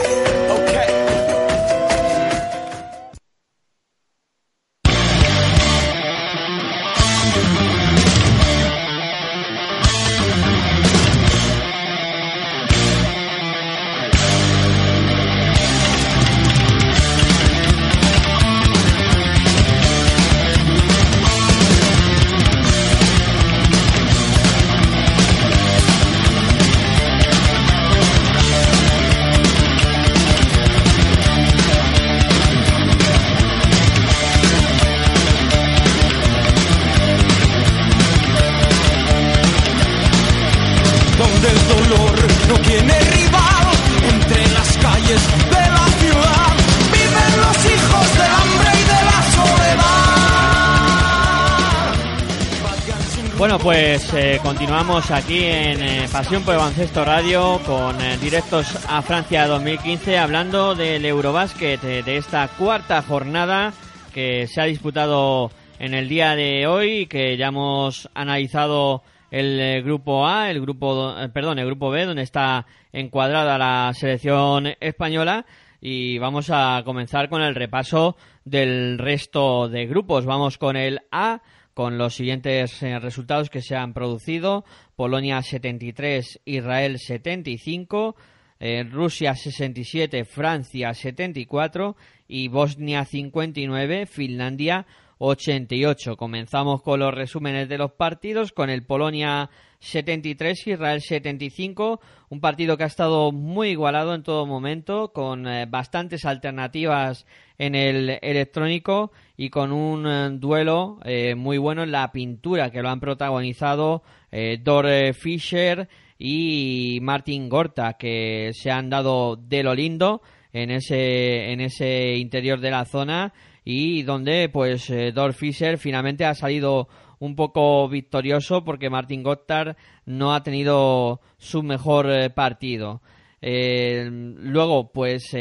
Bueno, pues eh, continuamos aquí en eh, Pasión por Baloncesto Radio con eh, directos a Francia 2015 hablando del Eurobásquet eh, de esta cuarta jornada que se ha disputado en el día de hoy que ya hemos analizado el grupo A, el grupo, perdón, el grupo B, donde está encuadrada la selección española. Y vamos a comenzar con el repaso del resto de grupos. Vamos con el A, con los siguientes eh, resultados que se han producido. Polonia 73, Israel 75, eh, Rusia 67, Francia 74 y Bosnia 59, Finlandia 88. Comenzamos con los resúmenes de los partidos, con el Polonia 73, Israel 75, un partido que ha estado muy igualado en todo momento, con eh, bastantes alternativas en el electrónico y con un eh, duelo eh, muy bueno en la pintura que lo han protagonizado eh, Dore Fischer y Martin Gorta, que se han dado de lo lindo en ese, en ese interior de la zona y donde pues Dor Fischer finalmente ha salido un poco victorioso porque Martin Gotthard no ha tenido su mejor partido. Eh, luego, pues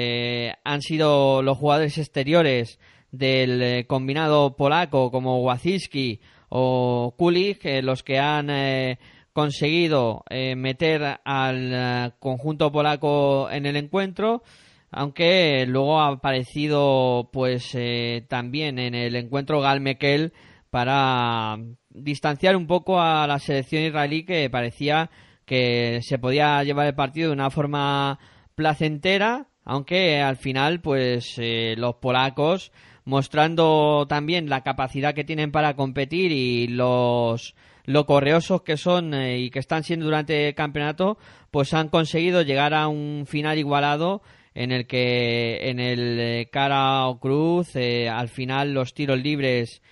han sido los jugadores exteriores del eh, combinado polaco como Waziski o Kulik eh, los que han eh, conseguido eh, meter al conjunto polaco en el encuentro aunque luego ha aparecido pues también en el encuentro Gal Mekel para distanciar un poco a la selección israelí que parecía que se podía llevar el partido de una forma placentera, aunque al final pues los polacos mostrando también la capacidad que tienen para competir y los lo correosos que son eh, y que están siendo durante el campeonato, pues han conseguido llegar a un final igualado en el que en el eh, cara o cruz eh, al final los tiros libres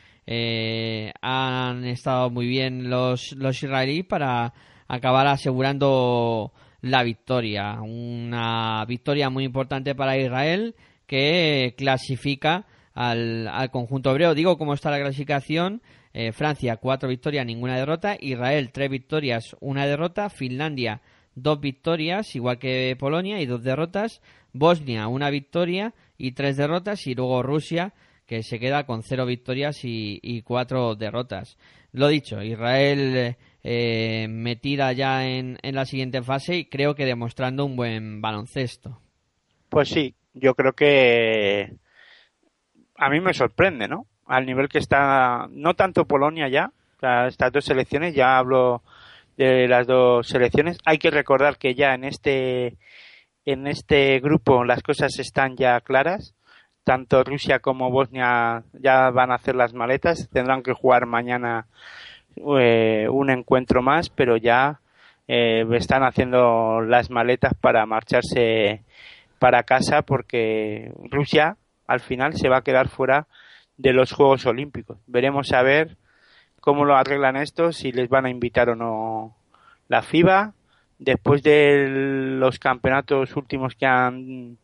han estado muy bien los, los israelíes para acabar asegurando la victoria. Una victoria muy importante para Israel que clasifica al, al conjunto hebreo. Digo cómo está la clasificación. Eh, Francia, cuatro victorias, ninguna derrota. Israel, tres victorias, una derrota. Finlandia, dos victorias, igual que Polonia, y dos derrotas. Bosnia, una victoria y tres derrotas. Y luego Rusia, que se queda con cero victorias y, y cuatro derrotas. Lo dicho, Israel eh, metida ya en, en la siguiente fase y creo que demostrando un buen baloncesto. Pues sí, yo creo que a mí me sorprende, ¿no? Al nivel que está, no tanto Polonia ya, estas dos selecciones, ya hablo de las dos selecciones. Hay que recordar que ya en este en este grupo las cosas están ya claras. Tanto Rusia como Bosnia ya van a hacer las maletas. Tendrán que jugar mañana eh, un encuentro más, pero ya eh, están haciendo las maletas para marcharse para casa porque Rusia al final se va a quedar fuera de los Juegos Olímpicos. Veremos a ver cómo lo arreglan esto, si les van a invitar o no la FIBA. Después de los campeonatos últimos que han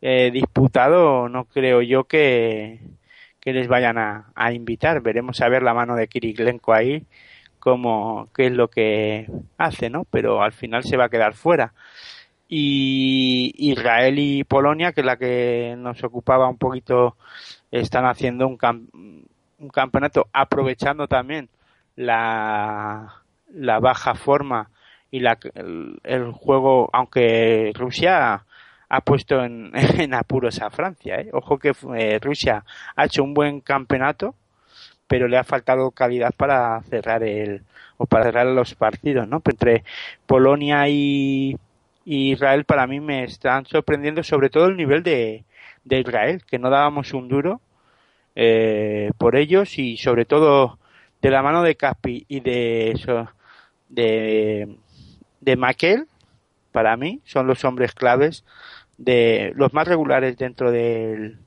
eh, disputado, no creo yo que, que les vayan a, a, invitar. Veremos a ver la mano de Kiriklenko ahí, cómo, qué es lo que hace, ¿no? Pero al final se va a quedar fuera y Israel y Polonia, que es la que nos ocupaba un poquito, están haciendo un, un campeonato aprovechando también la, la baja forma y la, el, el, juego, aunque Rusia ha puesto en, [laughs] en apuros a Francia. ¿eh? Ojo que eh, Rusia ha hecho un buen campeonato, pero le ha faltado calidad para cerrar el o para cerrar los partidos, ¿no? Entre Polonia y y Israel para mí me están sorprendiendo sobre todo el nivel de, de Israel, que no dábamos un duro eh, por ellos y sobre todo de la mano de Caspi y de de, de Maquel, para mí son los hombres claves de los más regulares dentro del,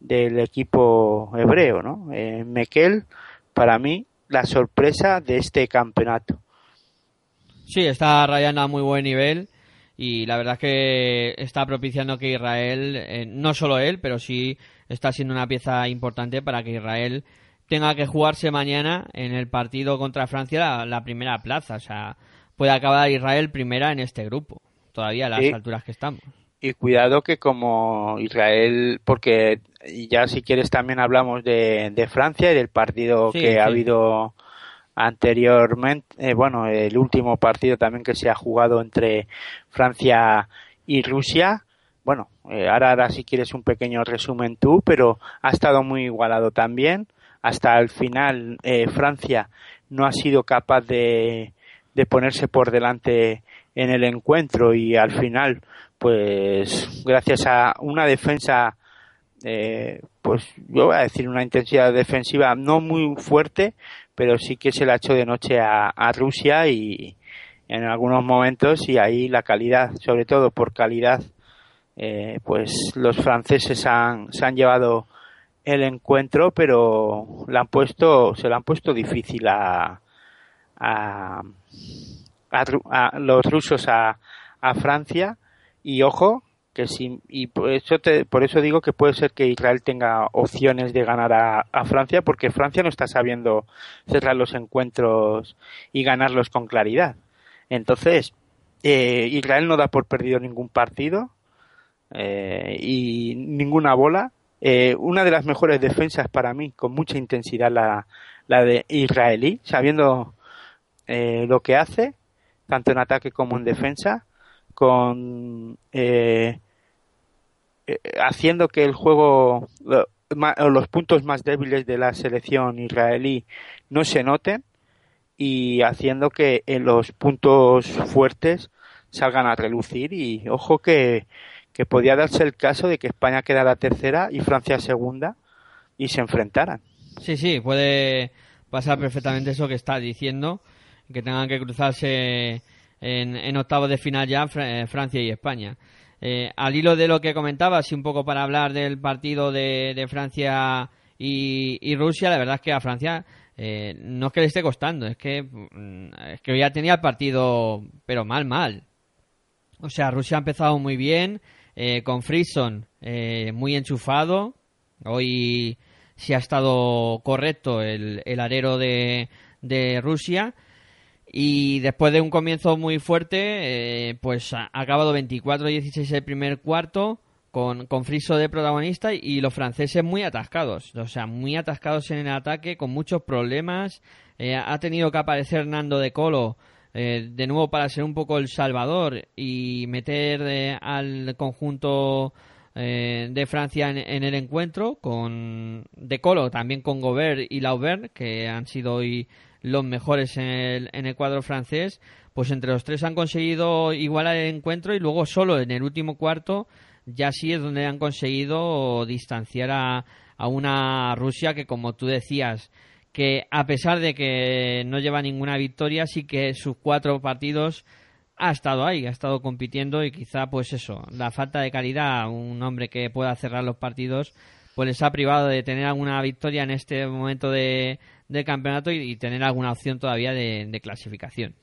del equipo hebreo, ¿no? Eh, Mekel, para mí, la sorpresa de este campeonato Sí, está rayando a muy buen nivel y la verdad es que está propiciando que Israel, eh, no solo él, pero sí está siendo una pieza importante para que Israel tenga que jugarse mañana en el partido contra Francia la, la primera plaza. O sea, puede acabar Israel primera en este grupo, todavía a las Sí. alturas que estamos. Y cuidado que como Israel, porque ya si quieres también hablamos de, de Francia y del partido Sí, que ha habido anteriormente, eh, bueno, el último partido también que se ha jugado entre Francia y Rusia. Bueno, eh, ahora, ahora si quieres un pequeño resumen tú, pero ha estado muy igualado también. Hasta el final eh, Francia no ha sido capaz de, de ponerse por delante en el encuentro y al final, pues gracias a una defensa, eh, pues yo voy a decir una intensidad defensiva no muy fuerte, pero sí que se la echó de noche a, Rusia y en algunos momentos y ahí la calidad, sobre todo por calidad, eh, pues los franceses han, se han llevado el encuentro, pero la han puesto, se lo han puesto difícil a, a, a a los rusos a, a Francia. Y ojo que sí y por eso te- por eso digo que puede ser que Israel tenga opciones de ganar a, a Francia porque Francia no está sabiendo cerrar los encuentros y ganarlos con claridad. Entonces eh, Israel no da por perdido ningún partido eh, y ninguna bola. Eh, una de las mejores defensas para mí con mucha intensidad la, la de israelí sabiendo lo que hace tanto en ataque como en defensa con eh, eh, haciendo que el juego los puntos más débiles de la selección israelí no se noten y haciendo que en los puntos fuertes salgan a relucir y ojo que, que podía darse el caso de que España quedara tercera y Francia segunda y se enfrentaran. Sí, sí, puede pasar perfectamente eso que estás diciendo, que tengan que cruzarse en, en octavos de final ya eh, Francia y España. Eh, al hilo de lo que comentabas y un poco para hablar del partido de, Francia y, y Rusia, la verdad es que a Francia eh, no es que le esté costando, es que, mm, es que ya tenía el partido, pero mal, mal. O sea, Rusia ha empezado muy bien, eh, con Frison eh, muy enchufado. Hoy sí ha estado correcto el, el arero de, de Rusia. Y después de un comienzo muy fuerte, eh, pues ha acabado 24-16 el primer cuarto, con, con Friso de protagonista y los franceses muy atascados. O sea, muy atascados en el ataque, con muchos problemas. Eh, ha tenido que aparecer Nando de Colo eh, de nuevo para ser un poco el salvador y meter eh, al conjunto eh, de Francia en, en el encuentro con De Colo, también con Gobert y Laubert, que han sido hoy los mejores en el, en el cuadro francés, pues entre los tres han conseguido igualar el encuentro y luego solo en el último cuarto ya sí es donde han conseguido distanciar a, a una Rusia que como tú decías que a pesar de que no lleva ninguna victoria sí que sus cuatro partidos ha estado ahí, ha estado compitiendo y quizá pues eso, la falta de calidad, un hombre que pueda cerrar los partidos pues les ha privado de tener alguna victoria en este momento de, del campeonato y, tener alguna opción todavía de, clasificación.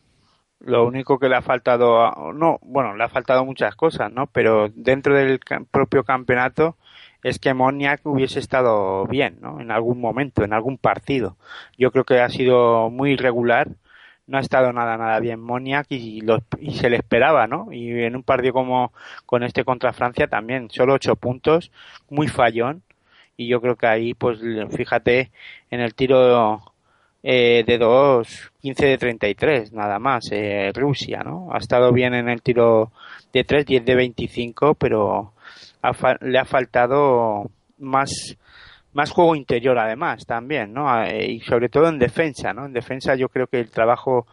Lo único que le ha faltado, a- no, bueno, le ha faltado muchas cosas, ¿no? Pero dentro del propio campeonato es que Moniac hubiese estado bien, ¿no? En algún momento, en algún partido. Yo creo que ha sido muy irregular, no ha estado nada, nada bien Moniac y, lo- y se le esperaba, ¿no? Y en un partido como con este contra Francia también, solo ocho puntos, muy fallón. Y yo creo que ahí, pues fíjate en el tiro eh, de 2, 15 de 33, nada más. Eh, Rusia, ¿no? Ha estado bien en el tiro de 3, 10 de 25, pero le ha faltado más más juego interior además también, ¿no? Eh, Y sobre todo en defensa, ¿no? En defensa yo creo que el trabajo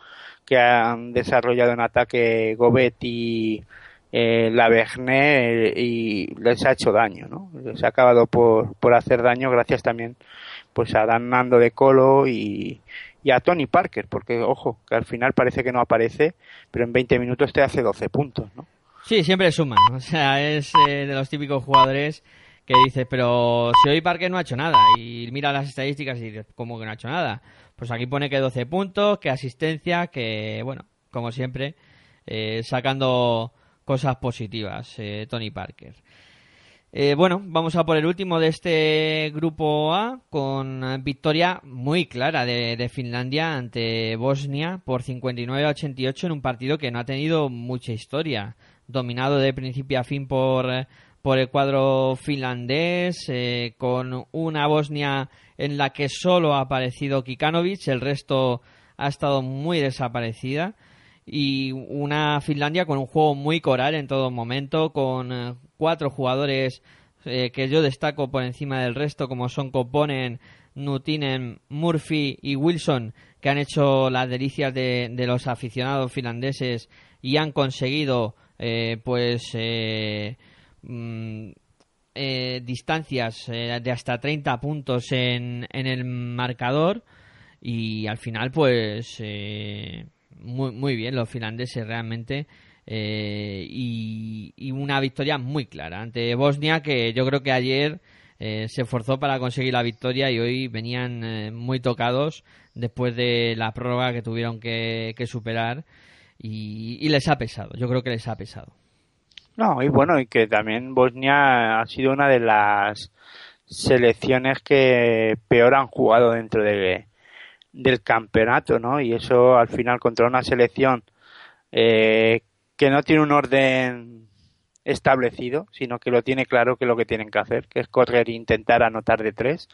que han desarrollado en ataque Gobet y eh, la Berné eh, y les ha hecho daño, ¿no? Les ha acabado por, por hacer daño gracias también pues a Dan Nando de Colo y, y a Tony Parker, porque ojo, que al final parece que no aparece, pero en 20 minutos te hace 12 puntos, ¿no? Sí, siempre suma. O sea, es eh, de los típicos jugadores que dices, pero si hoy Parker no ha hecho nada. Y mira las estadísticas y dices, ¿cómo que no ha hecho nada? Pues aquí pone que 12 puntos, que asistencia, que, bueno, como siempre, eh, sacando cosas positivas, eh, Tony Parker. Eh, bueno, vamos a por el último de este grupo A con victoria muy clara de, de Finlandia ante Bosnia por 59 a 88 en un partido que no ha tenido mucha historia, dominado de principio a fin por, por el cuadro finlandés, eh, con una Bosnia en la que solo ha aparecido Kikanovic, el resto ha estado muy desaparecida y una Finlandia con un juego muy coral en todo momento, con eh, cuatro jugadores eh, que yo destaco por encima del resto, como son Koponen, Nutinen, Murphy y Wilson, que han hecho las delicias de, de los aficionados finlandeses y han conseguido eh, pues eh, mm, eh, distancias de hasta 30 puntos en, en el marcador y al final pues muy, muy bien los finlandeses realmente eh, y, una victoria muy clara ante Bosnia que yo creo que ayer eh, se esforzó para conseguir la victoria y hoy venían eh, muy tocados después de la prórroga que tuvieron que, que superar y les ha pesado, yo creo que les ha pesado. No, y bueno, y que también Bosnia ha sido una de las selecciones que peor han jugado dentro de, del campeonato, ¿no? Y eso al final contra una selección eh, que no tiene un orden establecido, sino que lo tiene claro que lo que tienen que hacer, que es correr e intentar anotar de tres.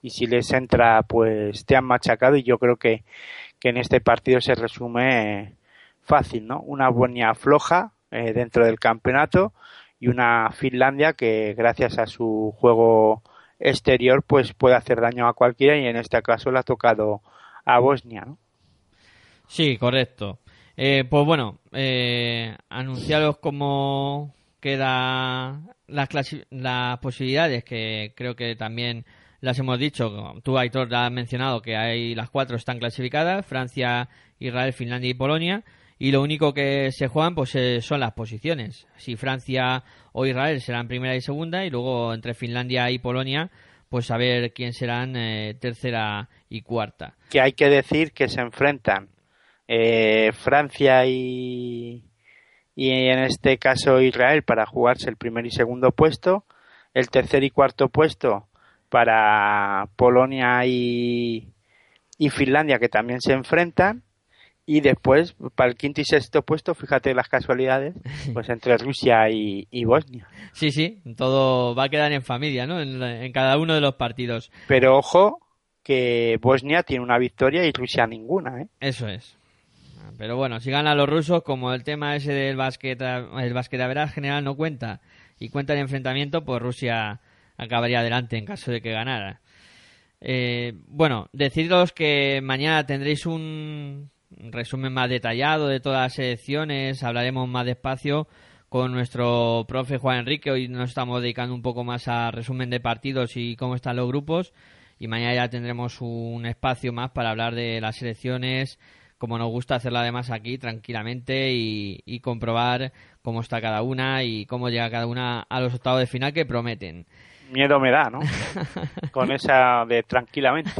Y si les entra, pues te han machacado. Y yo creo que, que en este partido se resume fácil, ¿no? Una Bosnia floja eh, dentro del campeonato y una Finlandia que gracias a su juego exterior pues puede hacer daño a cualquiera y en este caso le ha tocado a Bosnia, ¿no? Sí, correcto. Eh, pues bueno, eh, anunciaros cómo queda las, las posibilidades, que creo que también las hemos dicho. Tú, Aitor, has mencionado que hay las cuatro están clasificadas, Francia, Israel, Finlandia y Polonia. Y lo único que se juegan pues eh, son las posiciones. Si Francia o Israel serán primera y segunda, y luego entre Finlandia y Polonia, pues a ver quién serán eh, tercera y cuarta. Que hay que decir que se enfrentan eh, Francia y, y en este caso Israel para jugarse el primer y segundo puesto, el tercer y cuarto puesto para Polonia y, y Finlandia que también se enfrentan y después para el quinto y sexto puesto, fíjate las casualidades, [laughs] pues entre Rusia y, y Bosnia. Sí, sí, todo va a quedar en familia, ¿no? En, en cada uno de los partidos. Pero ojo que Bosnia tiene una victoria y Rusia ninguna, ¿eh? Eso es. Pero bueno, si ganan los rusos, como el tema ese del básquet, el básquet general no cuenta y cuenta el enfrentamiento, pues Rusia acabaría adelante en caso de que ganara. Eh, bueno, deciros que mañana tendréis un resumen más detallado de todas las selecciones, hablaremos más despacio con nuestro profe Juan Enrique. Hoy nos estamos dedicando un poco más a resumen de partidos y cómo están los grupos. Y mañana ya tendremos un espacio más para hablar de las selecciones, como nos gusta hacerla además aquí tranquilamente y, y comprobar cómo está cada una y cómo llega cada una a los octavos de final que prometen. Miedo me da, ¿no? [laughs] Con esa de tranquilamente.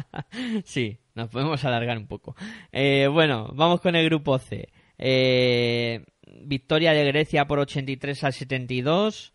[laughs] sí, nos podemos alargar un poco. Eh, bueno, vamos con el grupo C. Eh, victoria de Grecia por 83 a 72.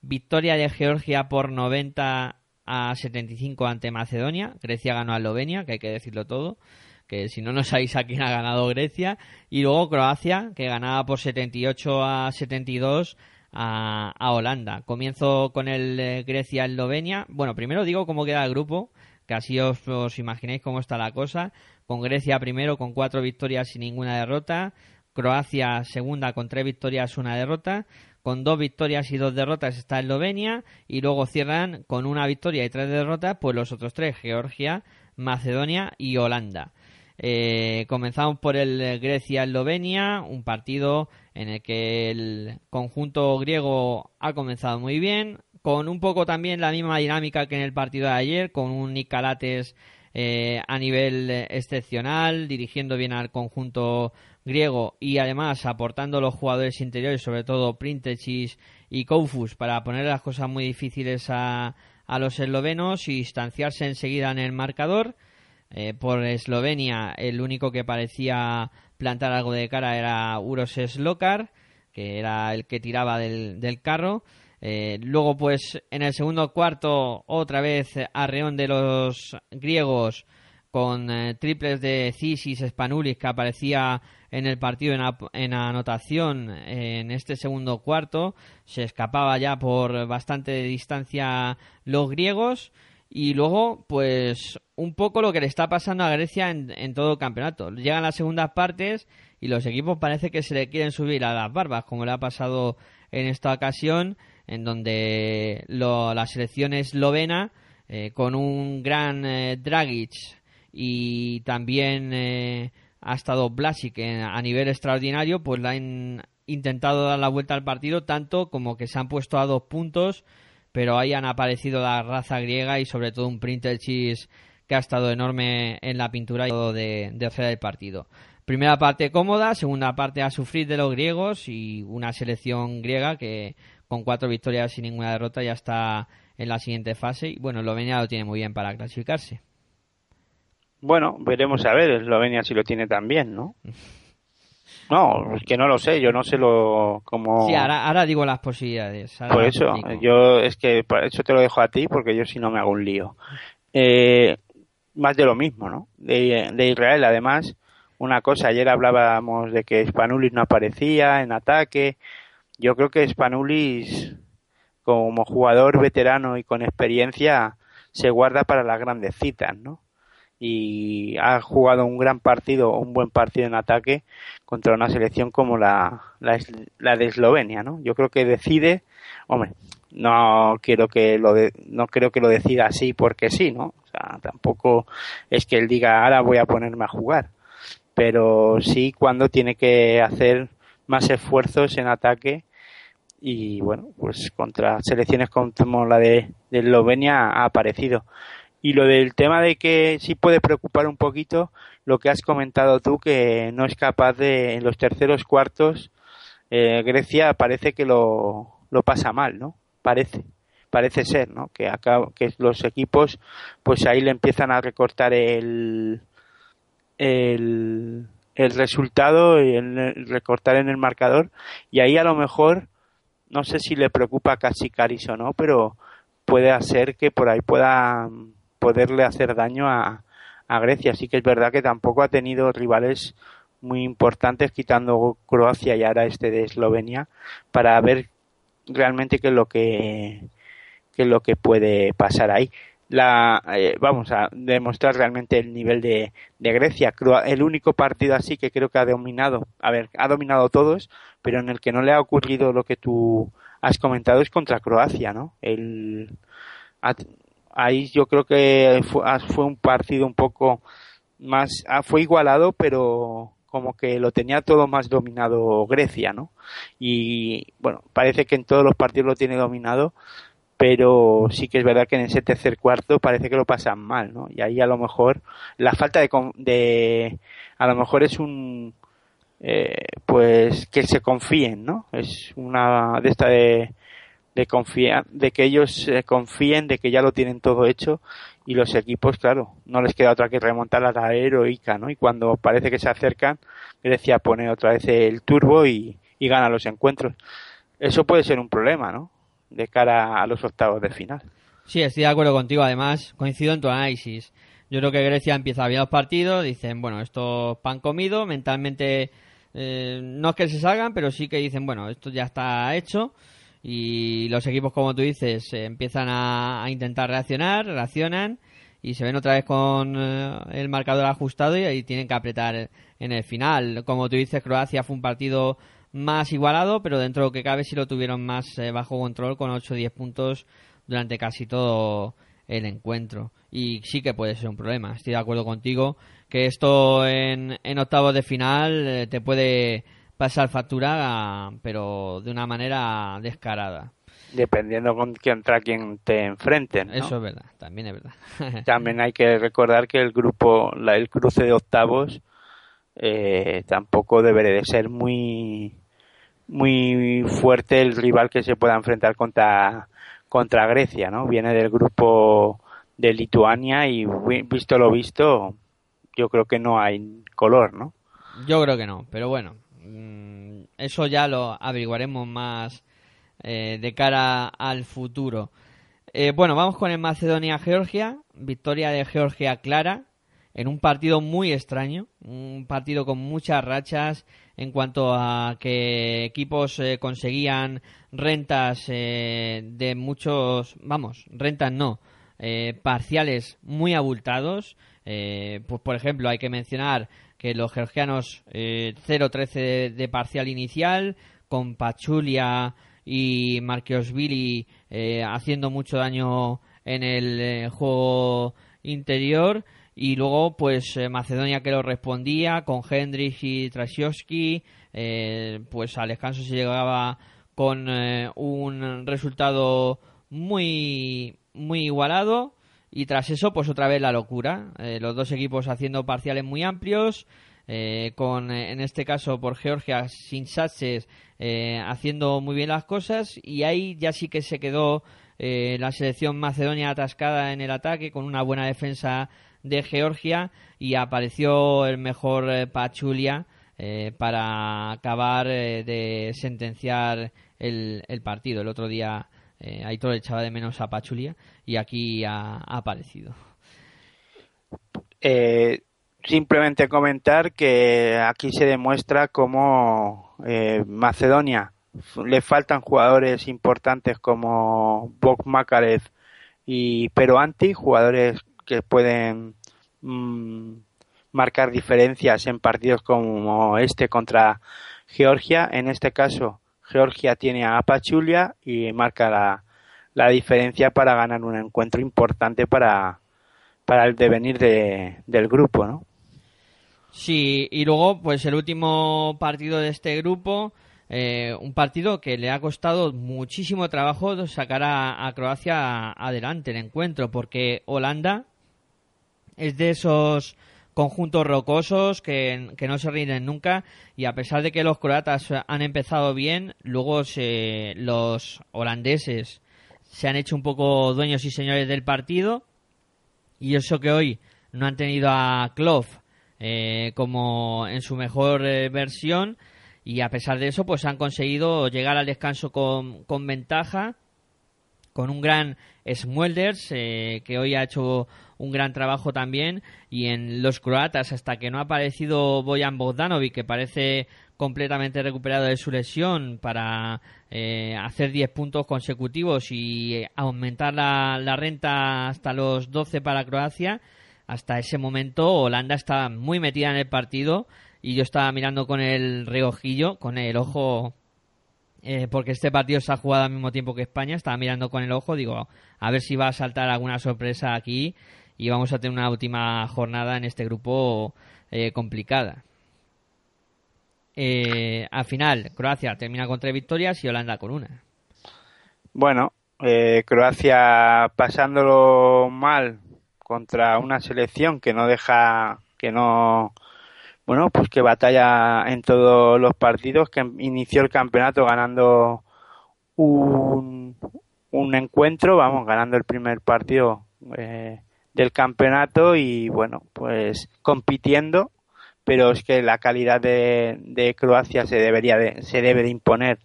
Victoria de Georgia por 90 a 75 ante Macedonia. Grecia ganó a Eslovenia, que hay que decirlo todo. Que si no, no sabéis a quién ha ganado Grecia. Y luego Croacia, que ganaba por 78 a 72 a, a Holanda. Comienzo con el eh, Grecia-Eslovenia. Bueno, primero digo cómo queda el grupo, que así os, os imagináis cómo está la cosa. Con Grecia primero con cuatro victorias y ninguna derrota. Croacia segunda con tres victorias, una derrota. Con dos victorias y dos derrotas está Eslovenia. Y luego cierran con una victoria y tres derrotas, pues los otros tres, Georgia, Macedonia y Holanda. Eh, comenzamos por el Grecia-Eslovenia, un partido en el que el conjunto griego ha comenzado muy bien, con un poco también la misma dinámica que en el partido de ayer, con un Nicalates eh, a nivel excepcional, dirigiendo bien al conjunto griego y además aportando los jugadores interiores, sobre todo Printechis y Koufus, para poner las cosas muy difíciles a, a los eslovenos y distanciarse enseguida en el marcador. eh, por Eslovenia, el único que parecía plantar algo de cara era Uros Slokar, que era el que tiraba del, del carro. Eh, luego, pues en el segundo cuarto, otra vez arreón de los griegos con eh, triples de Cisis Spanulis que aparecía en el partido en, en anotación en este segundo cuarto. Se escapaba ya por bastante distancia los griegos. Y luego, pues, un poco lo que le está pasando a Grecia en, en todo el campeonato. Llegan las segundas partes y los equipos parece que se le quieren subir a las barbas, como le ha pasado en esta ocasión, en donde lo- la selección eslovena, eh, con un gran eh, Dragic y también eh, ha estado Blasic a nivel extraordinario, pues la han intentado dar la vuelta al partido, tanto como que se han puesto a dos puntos pero ahí han aparecido la raza griega y sobre todo un Printechis que ha estado enorme en la pintura y todo de, de hacer el partido. Primera parte cómoda, segunda parte a sufrir de los griegos y una selección griega que con cuatro victorias y ninguna derrota ya está en la siguiente fase y bueno, Eslovenia lo tiene muy bien para clasificarse. Bueno, veremos a ver Eslovenia si lo tiene también, ¿no? [laughs] No, es que no lo sé, yo no sé lo como Sí, ahora, ahora digo las posibilidades. ahora por eso, explico. yo es que por eso te lo dejo a ti porque yo si no me hago un lío. Eh, más de lo mismo, ¿no? De, de Israel, además, una cosa, ayer hablábamos de que Spanulis no aparecía en ataque. Yo creo que Spanulis, como jugador veterano y con experiencia, se guarda para las grandes citas, ¿no? Y ha jugado un gran partido, un buen partido en ataque contra una selección como la, la, la de Eslovenia, ¿no? Yo creo que decide, hombre, no quiero que lo de- no creo que lo decida así porque sí, ¿no? O sea, tampoco es que él diga ahora voy a ponerme a jugar, pero sí cuando tiene que hacer más esfuerzos en ataque y bueno, pues contra selecciones como la de, de Eslovenia ha aparecido. Y lo del tema de que sí puede preocupar un poquito lo que has comentado tú, que no es capaz de, en los terceros cuartos, eh, Grecia parece que lo, lo pasa mal, ¿no? Parece, parece ser, ¿no? Que acá, que los equipos, pues ahí le empiezan a recortar el, el, el resultado, y el, recortar en el marcador, y ahí a lo mejor, no sé si le preocupa a Cachicaris o no, pero puede hacer que por ahí pueda poderle hacer daño a, a Grecia. Sí que es verdad que tampoco ha tenido rivales muy importantes, quitando Croacia y ahora este de Eslovenia, para ver realmente qué es lo que qué es lo que puede pasar ahí. La, eh, vamos a demostrar realmente el nivel de, de Grecia. El único partido así que creo que ha dominado, a ver, ha dominado todos, pero en el que no le ha ocurrido lo que tú has comentado es contra Croacia, ¿no? El, ahí yo creo que fue, fue un partido un poco más, ah, fue igualado, pero como que lo tenía todo más dominado Grecia, ¿no? Y bueno, parece que en todos los partidos lo tiene dominado, pero sí que es verdad que en ese tercer cuarto parece que lo pasan mal, ¿no? Y ahí a lo mejor la falta de, de a lo mejor es un eh, pues que se confíen, ¿no? Es una de esta de de confiar, de que ellos eh, confíen de que ya lo tienen todo hecho y los equipos, claro, no les queda otra que remontar a la heroica, ¿no? Y cuando parece que se acercan, Grecia pone otra vez el turbo y gana los encuentros. Eso puede ser un problema, ¿no? De cara a los octavos de final. Sí, estoy de acuerdo contigo. Además, coincido en tu análisis. Yo creo que Grecia empieza bien los partidos. Dicen, bueno, esto es pan comido. Mentalmente, eh, no es que se salgan, pero sí que dicen, bueno, esto ya está hecho. Y los equipos, como tú dices, eh, empiezan a, a intentar reaccionar, reaccionan y se ven otra vez con eh, el marcador ajustado y ahí tienen que apretar en el final. Como tú dices, Croacia fue un partido más igualado, pero dentro de lo que cabe sí lo tuvieron más eh, bajo control con 8 o 10 puntos durante casi todo el encuentro. Y sí que puede ser un problema. Estoy de acuerdo contigo que esto en, en octavos de final eh, te puede pasar factura, pero de una manera descarada. Dependiendo con- contra quién te enfrenten. ¿no? Eso es verdad, también es verdad. [laughs] También hay que recordar que el grupo, la- el cruce de octavos, eh, tampoco deberá de ser muy, muy fuerte el rival que se pueda enfrentar contra, contra Grecia, ¿no? Viene del grupo de Lituania y visto lo visto, yo creo que no hay color, ¿no? Yo creo que no, pero bueno, mm, eso ya lo averiguaremos más eh, de cara al futuro. Eh, bueno, vamos con el Macedonia-Georgia, victoria de Georgia clara, en un partido muy extraño, un partido con muchas rachas en cuanto a que equipos eh, conseguían rentas eh, de muchos, vamos, rentas no, eh, parciales muy abultados. Eh, pues por ejemplo, hay que mencionar que los georgianos eh, 0-13 de, de parcial inicial, con Pachulia y Marquiosvili eh, haciendo mucho daño en el eh, juego interior. Y luego, pues eh, Macedonia que lo respondía con Hendrix y Trasiowski. eh, pues al descanso se llegaba con eh, un resultado muy, muy igualado. Y tras eso, pues otra vez la locura. Eh, los dos equipos haciendo parciales muy amplios. con, en este caso, por Georgia, sin Satses eh, haciendo muy bien las cosas. Y ahí ya sí que se quedó la selección macedonia atascada en el ataque con una buena defensa de Georgia. Y apareció el mejor eh, Pachulia eh, para acabar eh, de sentenciar el, el partido. El otro día Aitor echaba de menos a Pachulia y aquí ha, aparecido. Simplemente comentar que aquí se demuestra cómo Macedonia le faltan jugadores importantes como Bog Makarev y Peroanti, jugadores que pueden mm, marcar diferencias en partidos como este contra Georgia. En este caso, Georgia tiene a Pachulia y marca la, la diferencia para ganar un encuentro importante para, para el devenir de, del grupo, ¿no? Sí, y luego, pues el último partido de este grupo, eh, un partido que le ha costado muchísimo trabajo sacar a Croacia adelante el encuentro, porque Holanda es de esos conjuntos rocosos que, que no se rinden nunca y a pesar de que los croatas han empezado bien, luego se, los holandeses se han hecho un poco dueños y señores del partido. Y eso que hoy no han tenido a Klopp eh, como en su mejor eh, versión. Y a pesar de eso pues han conseguido llegar al descanso con, con ventaja con un gran Smulders eh, que hoy ha hecho un gran trabajo también y en los croatas hasta que no ha aparecido Bojan Bogdanovic que parece completamente recuperado de su lesión para eh, hacer 10 puntos consecutivos y aumentar la, la renta hasta los 12 para Croacia hasta ese momento Holanda está muy metida en el partido y yo estaba mirando con el reojillo, con el ojo, eh, porque este partido se ha jugado al mismo tiempo que España, estaba mirando con el ojo, digo, a ver si va a saltar alguna sorpresa aquí y vamos a tener una última jornada en este grupo eh, complicada. Eh, al final, Croacia termina con tres victorias y Holanda con una. Bueno, eh, Croacia pasándolo mal contra una selección que no deja, que no, bueno, pues que batalla en todos los partidos, que inició el campeonato ganando un, un encuentro, vamos, ganando el primer partido eh, del campeonato y bueno, pues compitiendo, pero es que la calidad de, de Croacia se debería de, se debe de imponer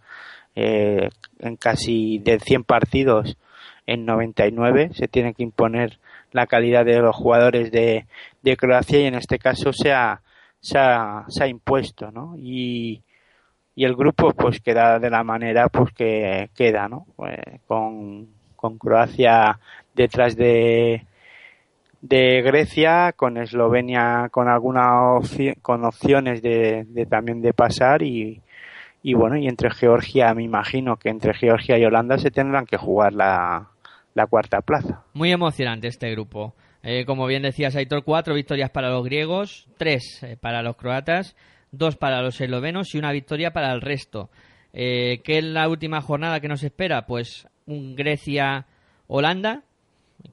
eh, en casi de 100 partidos en 99 se tiene que imponer la calidad de los jugadores de, de Croacia y en este caso se ha, se ha, se ha impuesto ¿no? y, y el grupo pues queda de la manera pues que queda ¿no? Eh, con, con Croacia detrás de de Grecia con Eslovenia con alguna opción, con opciones de, de también de pasar y, y bueno, y entre Georgia, me imagino que entre Georgia y Holanda se tendrán que jugar la, la cuarta plaza. Muy emocionante este grupo. Eh, como bien decías, Aitor, cuatro victorias para los griegos, tres eh, para los croatas, dos para los eslovenos y una victoria para el resto. Eh, ¿Qué es la última jornada que nos espera? Pues un Grecia-Holanda,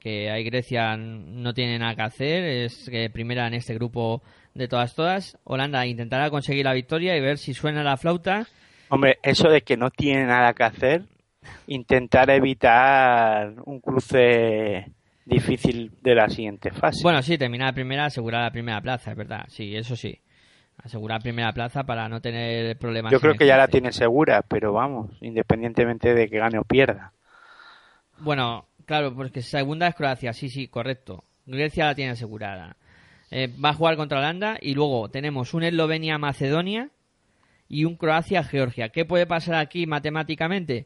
que ahí Grecia no tiene nada que hacer, es que primera en este grupo de todas todas. Holanda intentará conseguir la victoria y ver si suena la flauta. Hombre, eso de que no tiene nada que hacer, intentar evitar un cruce difícil de la siguiente fase. Bueno, sí, terminar la primera, asegurar la primera plaza, es verdad. Sí, eso sí. Asegurar primera plaza para no tener problemas. Yo creo que ya la tiene segura, pero vamos, independientemente de que gane o pierda. Bueno, claro, porque segunda es Croacia, sí, sí, correcto. Grecia la tiene asegurada. Eh, va a jugar contra Holanda y luego tenemos un Eslovenia-Macedonia y un Croacia-Georgia. ¿Qué puede pasar aquí matemáticamente?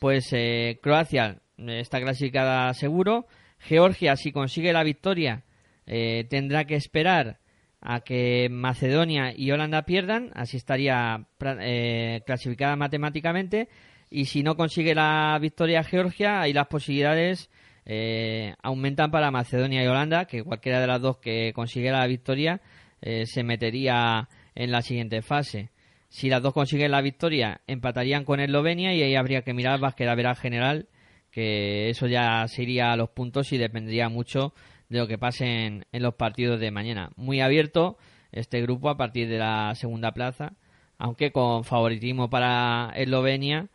Pues eh, Croacia eh, está clasificada seguro. Georgia, si consigue la victoria, eh, tendrá que esperar a que Macedonia y Holanda pierdan, así estaría eh, clasificada matemáticamente. Y si no consigue la victoria Georgia, ahí las posibilidades eh, aumentan para Macedonia y Holanda, que cualquiera de las dos que consiguiera la victoria eh, se metería en la siguiente fase. Si las dos consiguen la victoria, empatarían con Eslovenia y ahí habría que mirar Basquedavera general, que eso ya se iría a los puntos y dependería mucho de lo que pase en, los partidos de mañana. Muy abierto este grupo a partir de la segunda plaza, aunque con favoritismo para Eslovenia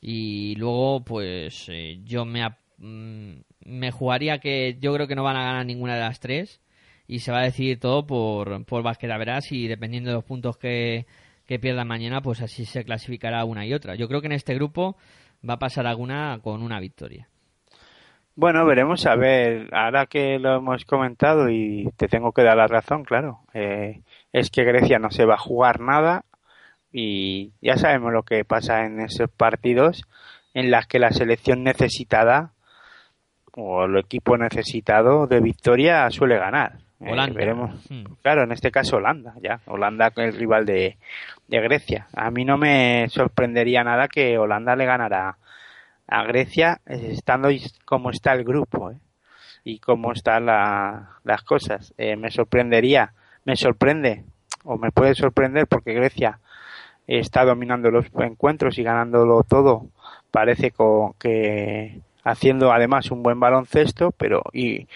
y luego pues eh, yo me, mm, me jugaría que yo creo que no van a ganar ninguna de las tres y se va a decidir todo por, por Basquedavera's y dependiendo de los puntos que, que pierdan mañana pues así se clasificará una y otra. Yo creo que en este grupo va a pasar alguna con una victoria. Bueno, veremos a ver, ahora que lo hemos comentado y te tengo que dar la razón, claro, eh, es que Grecia no se va a jugar nada y ya sabemos lo que pasa en esos partidos en las que la selección necesitada o el equipo necesitado de victoria suele ganar. Eh, Holanda. veremos. Hmm. Claro, en este caso Holanda, ya. Holanda el rival de, de Grecia. A mí no me sorprendería nada que Holanda le ganara a Grecia eh, estando como está el grupo ¿eh? y cómo están la- las cosas. Eh, me sorprendería, me sorprende o me puede sorprender porque Grecia está dominando los encuentros y ganándolo todo. Parece que haciendo además un buen baloncesto, pero y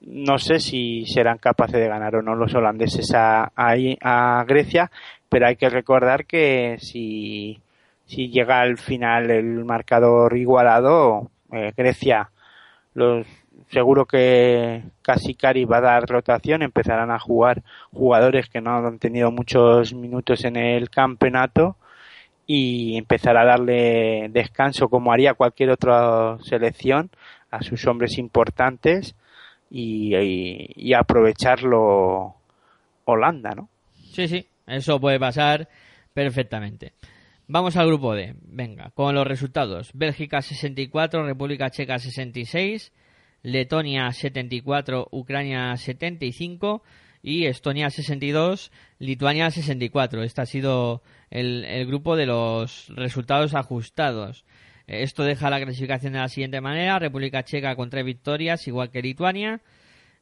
no sé si serán capaces de ganar o no los holandeses a, a Grecia, pero hay que recordar que si, si llega al final el marcador igualado, eh, Grecia los, seguro que casi Cari va a dar rotación, empezarán a jugar jugadores que no han tenido muchos minutos en el campeonato y empezará a darle descanso como haría cualquier otra selección a sus hombres importantes y, y, y aprovecharlo Holanda, ¿no? Sí, sí, eso puede pasar perfectamente. Vamos al grupo D. Venga, con los resultados. Bélgica 64, República Checa 66, Letonia 74, Ucrania 75 y Estonia 62, Lituania 64. Este ha sido el, el grupo de los resultados ajustados. Esto deja la clasificación de la siguiente manera. República Checa con tres victorias, igual que Lituania.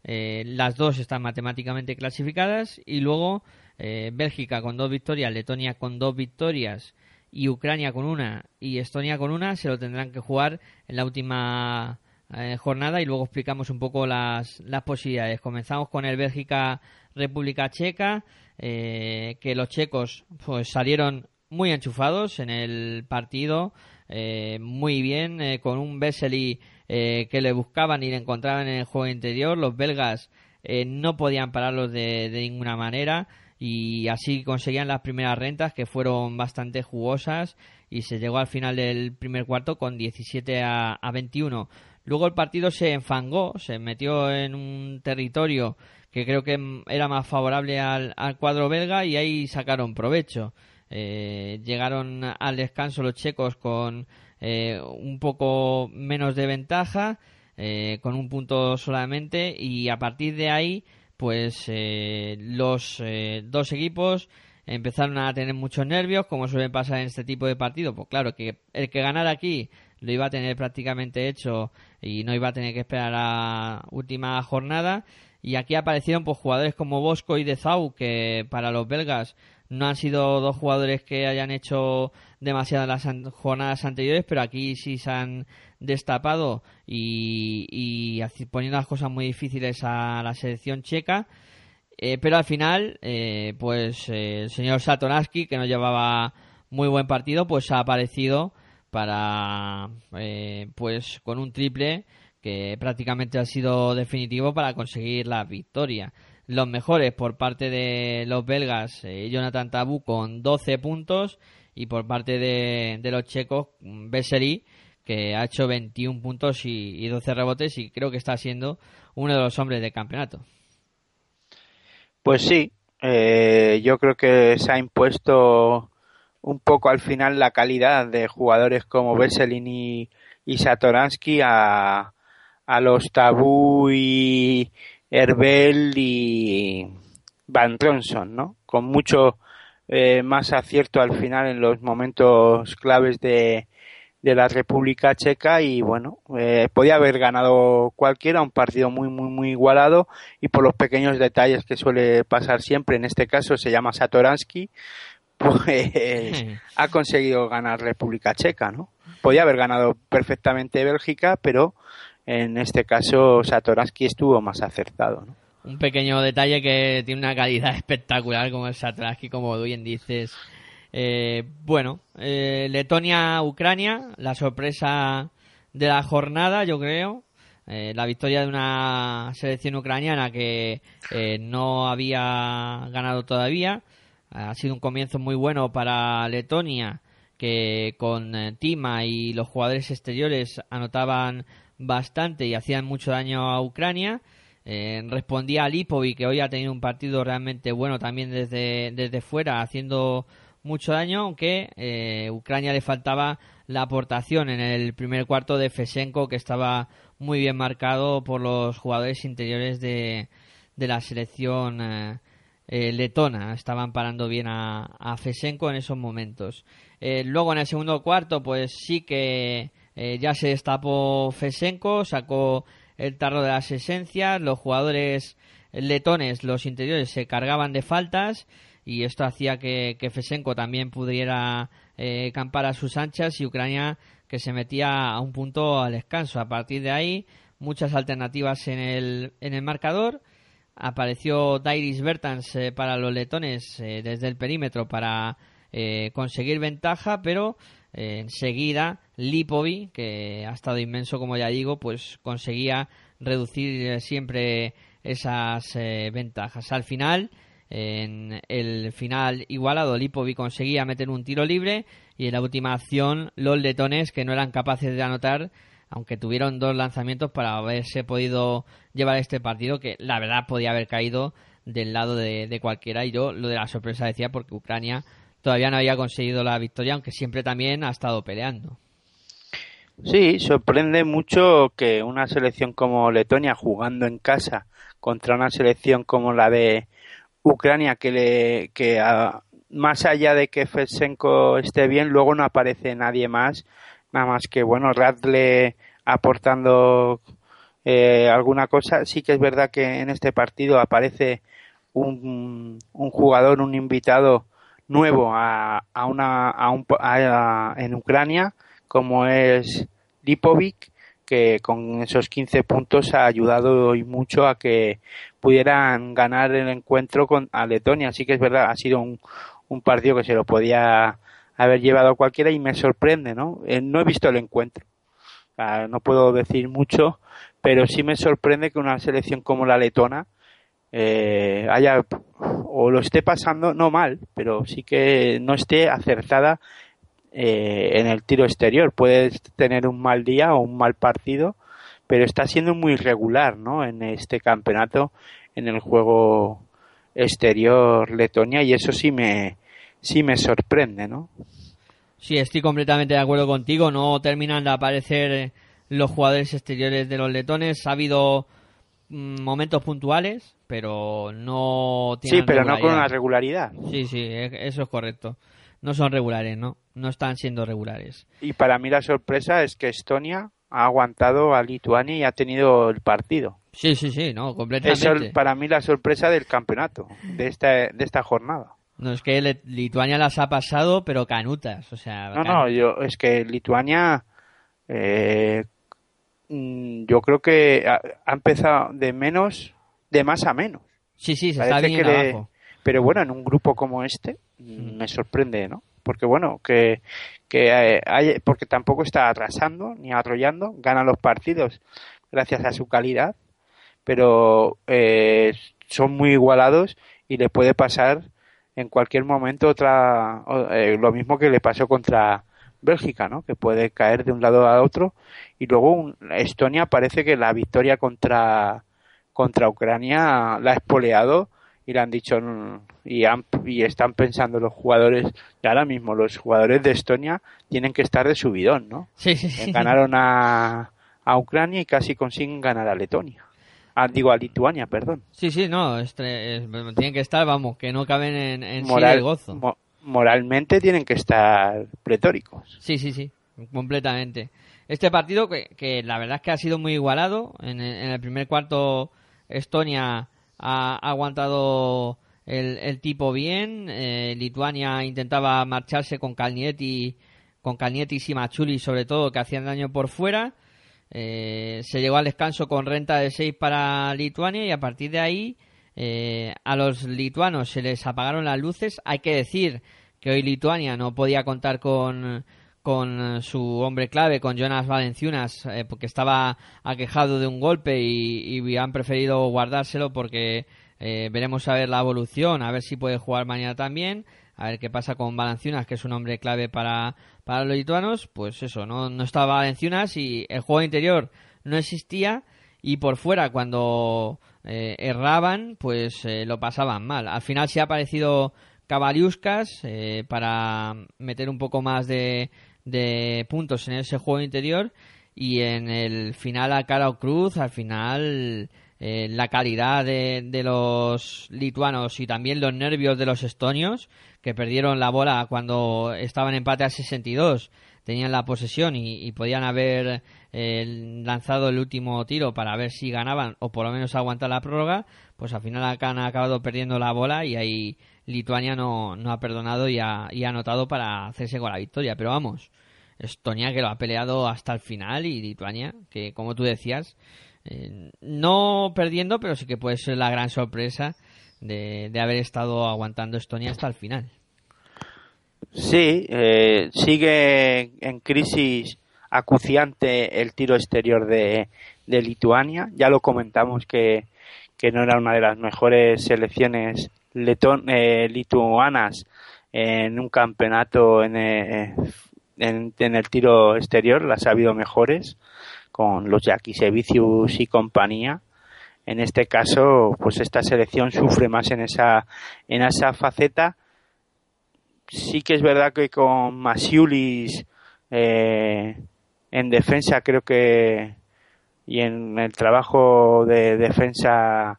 Eh, las dos están matemáticamente clasificadas y luego eh, Bélgica con dos victorias, Letonia con dos victorias y Ucrania con una y Estonia con una se lo tendrán que jugar en la última eh, jornada y luego explicamos un poco las, las posibilidades. Comenzamos con el Bélgica República Checa, eh, que los checos pues salieron muy enchufados en el partido, eh, muy bien, eh, con un Vesely eh, que le buscaban y le encontraban en el juego interior. Los belgas no podían pararlos de, de ninguna manera y así conseguían las primeras rentas que fueron bastante jugosas y se llegó al final del primer cuarto con 17 a, a 21. Luego el partido se enfangó, se metió en un territorio que creo que era más favorable al, al cuadro belga y ahí sacaron provecho. Eh, llegaron al descanso los checos con eh, un poco menos de ventaja, eh, con un punto solamente y a partir de ahí pues eh, los eh, dos equipos empezaron a tener muchos nervios, como suele pasar en este tipo de partidos. Pues claro, que el que ganara aquí lo iba a tener prácticamente hecho y no iba a tener que esperar a la última jornada. Y aquí aparecieron pues jugadores como Bosco y Dezau, que para los belgas no han sido dos jugadores que hayan hecho demasiado en las jornadas anteriores, pero aquí sí se han destapado y, y poniendo las cosas muy difíciles a la selección checa. Eh, pero al final, eh, pues eh, el señor Satoransky, que no llevaba muy buen partido, pues ha aparecido para, eh, pues con un triple que prácticamente ha sido definitivo para conseguir la victoria. Los mejores por parte de los belgas, eh, Jonathan Tabu con 12 puntos y por parte de, de los checos, Vesely, que ha hecho 21 puntos y, y 12 rebotes y creo que está siendo uno de los hombres del campeonato. Pues sí, eh, yo creo que se ha impuesto un poco al final la calidad de jugadores como Veselin y, y Satoransky a, a los Tabú y Herbel y Van Tronson, ¿no? Con mucho eh, más acierto al final en los momentos claves de, de la República Checa y bueno, eh, podía haber ganado cualquiera, un partido muy, muy, muy igualado y por los pequeños detalles que suele pasar siempre, en este caso se llama Satoransky, [laughs] pues ha conseguido ganar República Checa, ¿no? Podía haber ganado perfectamente Bélgica, pero en este caso Satoransky estuvo más acertado. Un pequeño detalle que tiene una calidad [laughs] espectacular como el Satoransky, como bien dices. Eh, bueno, eh, Letonia-Ucrania, la sorpresa de la jornada, yo creo. Eh, la victoria de una selección ucraniana que eh, no había ganado todavía. Ha sido un comienzo muy bueno para Letonia, que con Tima y los jugadores exteriores anotaban bastante y hacían mucho daño a Ucrania. Eh, respondía a Lipovic, que hoy ha tenido un partido realmente bueno también desde, desde fuera, haciendo mucho daño, aunque eh, Ucrania le faltaba la aportación en el primer cuarto de Fesenko, que estaba muy bien marcado por los jugadores interiores de, de la selección eh, eh, letona. Estaban parando bien a, a Fesenko en esos momentos. Luego en el segundo cuarto, pues sí que eh, ya se destapó Fesenko, sacó el tarro de las esencias, los jugadores letones, los interiores, se cargaban de faltas y esto hacía que, que Fesenko también pudiera eh, campar a sus anchas y Ucrania que se metía a un punto al descanso. A partir de ahí, muchas alternativas en el, en el marcador. Apareció Dairis Bertans eh, para los letones eh, desde el perímetro para conseguir ventaja, pero enseguida Lipovi, que ha estado inmenso como ya digo, pues conseguía reducir eh, siempre esas eh, ventajas. Al final, en el final igualado, Lipovi conseguía meter un tiro libre y en la última acción los letones que no eran capaces de anotar aunque tuvieron dos lanzamientos para haberse podido llevar este partido que la verdad podía haber caído del lado de, de cualquiera y yo lo de la sorpresa decía porque Ucrania todavía no había conseguido la victoria aunque siempre también ha estado peleando Sí, sorprende mucho que una selección como Letonia jugando en casa contra una selección como la de Ucrania que le que más allá de que Fesenko esté bien, luego no aparece nadie más, nada más que bueno, Radle aportando eh, alguna cosa. Sí que es verdad que en este partido aparece un, un jugador, un invitado nuevo a, a una a un, a- en Ucrania como es Lipovic que con esos 15 puntos ha ayudado y mucho a que pudieran ganar el encuentro con a Letonia. Así que es verdad, ha sido un, un partido que se lo podía haber llevado cualquiera y me sorprende, ¿no? Eh, no he visto el encuentro. No puedo decir mucho, pero sí me sorprende que una selección como la letona eh, haya o lo esté pasando no mal, pero sí que no esté acertada eh, en el tiro exterior. Puedes tener un mal día o un mal partido, pero está siendo muy irregular, ¿no? En este campeonato, en el juego exterior Letonia y eso sí me sí me sorprende, ¿no? Sí, estoy completamente de acuerdo contigo. No terminan de aparecer eh, los jugadores exteriores de los letones. Ha habido mm, momentos puntuales, pero no Sí, tienen pero no con una regularidad. regularidad. Sí, sí, e- eso es correcto. No son regulares, ¿no? No están siendo regulares. Y para mí la sorpresa es que Estonia ha aguantado a Lituania y ha tenido el partido. Sí, sí, sí, no, Eso completamente. es para mí la sorpresa del campeonato, de esta, de esta jornada. No, es que Lituania las ha pasado, pero canutas. O sea, No, no, yo, es que Lituania, eh, mm, yo creo que ha, ha empezado de menos, de más a menos. Sí, sí, se está Parece viniendo que le- abajo. Pero bueno, en un grupo como este. Me sorprende, ¿no? Porque bueno, que, que eh, hay- porque tampoco está atrasando ni arrollando, gana los partidos, gracias a su calidad, pero eh, son muy igualados y le puede pasar en cualquier momento otra eh, lo mismo que le pasó contra Bélgica, ¿no? Que puede caer de un lado a otro y luego un- Estonia parece que la victoria contra contra Ucrania la ha espoleado y le han dicho mm, y, han- y están pensando los jugadores y ahora mismo los jugadores de Estonia tienen que estar de subidón, ¿no? Sí, sí, sí. Ganaron a, a Ucrania y casi consiguen ganar a Letonia. Ah, digo a Lituania, perdón. Sí, sí, no, estre- es- tienen que estar, vamos, que no caben en, en sí de gozo. mo- moralmente tienen que estar pletóricos. Sí, sí, sí, completamente. Este partido que, que la verdad es que ha sido muy igualado. En el, en el primer cuarto Estonia ha, aguantado el, el tipo bien. eh, Lituania intentaba marcharse con Calnietti, con Calnietti y Simachuli sobre todo, que hacían daño por fuera. Eh, se llegó al descanso con renta de 6 para Lituania y a partir de ahí eh, a los lituanos se les apagaron las luces. Hay que decir que hoy Lituania no podía contar con, con su hombre clave, con Jonas Valenciunas, eh, porque estaba aquejado de un golpe y, han preferido guardárselo porque eh, veremos a ver la evolución, a ver si puede jugar mañana también, a ver qué pasa con Valenciunas, que es un hombre clave para, para los lituanos. Pues eso, no, no estaba Valenciunas y el juego interior no existía y por fuera cuando eh, erraban pues eh, lo pasaban mal. Al final sí ha aparecido Cavaliuskas eh, para meter un poco más de, de puntos en ese juego interior y en el final a cara cruz, al final eh, la calidad de, de los lituanos y también los nervios de los estonios que perdieron la bola cuando estaban en empate a 62 tenían la posesión y, podían haber eh, lanzado el último tiro para ver si ganaban o por lo menos aguantar la prórroga, pues al final han acabado perdiendo la bola y ahí Lituania no, no ha perdonado y ha, y ha anotado para hacerse con la victoria. Pero vamos, Estonia que lo ha peleado hasta el final y Lituania que como tú decías, eh, no perdiendo, pero sí que puede ser la gran sorpresa de, de haber estado aguantando Estonia hasta el final. Sí, eh, sigue en crisis acuciante el tiro exterior de, de Lituania. Ya lo comentamos que, que no era una de las mejores selecciones leton- eh, lituanas en un campeonato en, eh, en, en el tiro exterior. Las ha habido mejores con los Jakisevicius y compañía. En este caso, pues esta selección sufre más en esa, en esa faceta sí que es verdad que con Masiulis eh, en defensa creo que y en el trabajo de defensa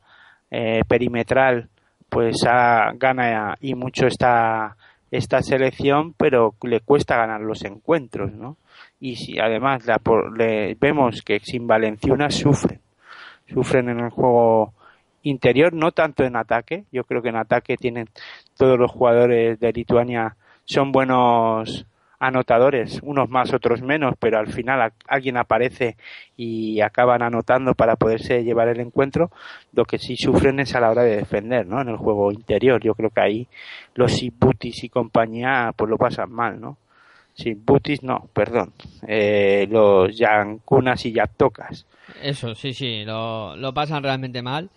eh, perimetral pues ha, gana y mucho esta esta selección pero le cuesta ganar los encuentros ¿no? y si además la, le, vemos que sin Valenciunas sufren sufren en el juego interior, no tanto en ataque. Yo creo que en ataque tienen todos los jugadores de Lituania son buenos anotadores, unos más, otros menos, pero al final alguien aparece y acaban anotando para poderse llevar el encuentro. Lo que sí sufren es a la hora de defender, ¿no? En el juego interior. Yo creo que ahí los Sibutis y compañía pues lo pasan mal, ¿no? Sibutis no, perdón. Eh, los Yankunas y Yaptokas. Eso, sí, sí, lo, lo pasan realmente mal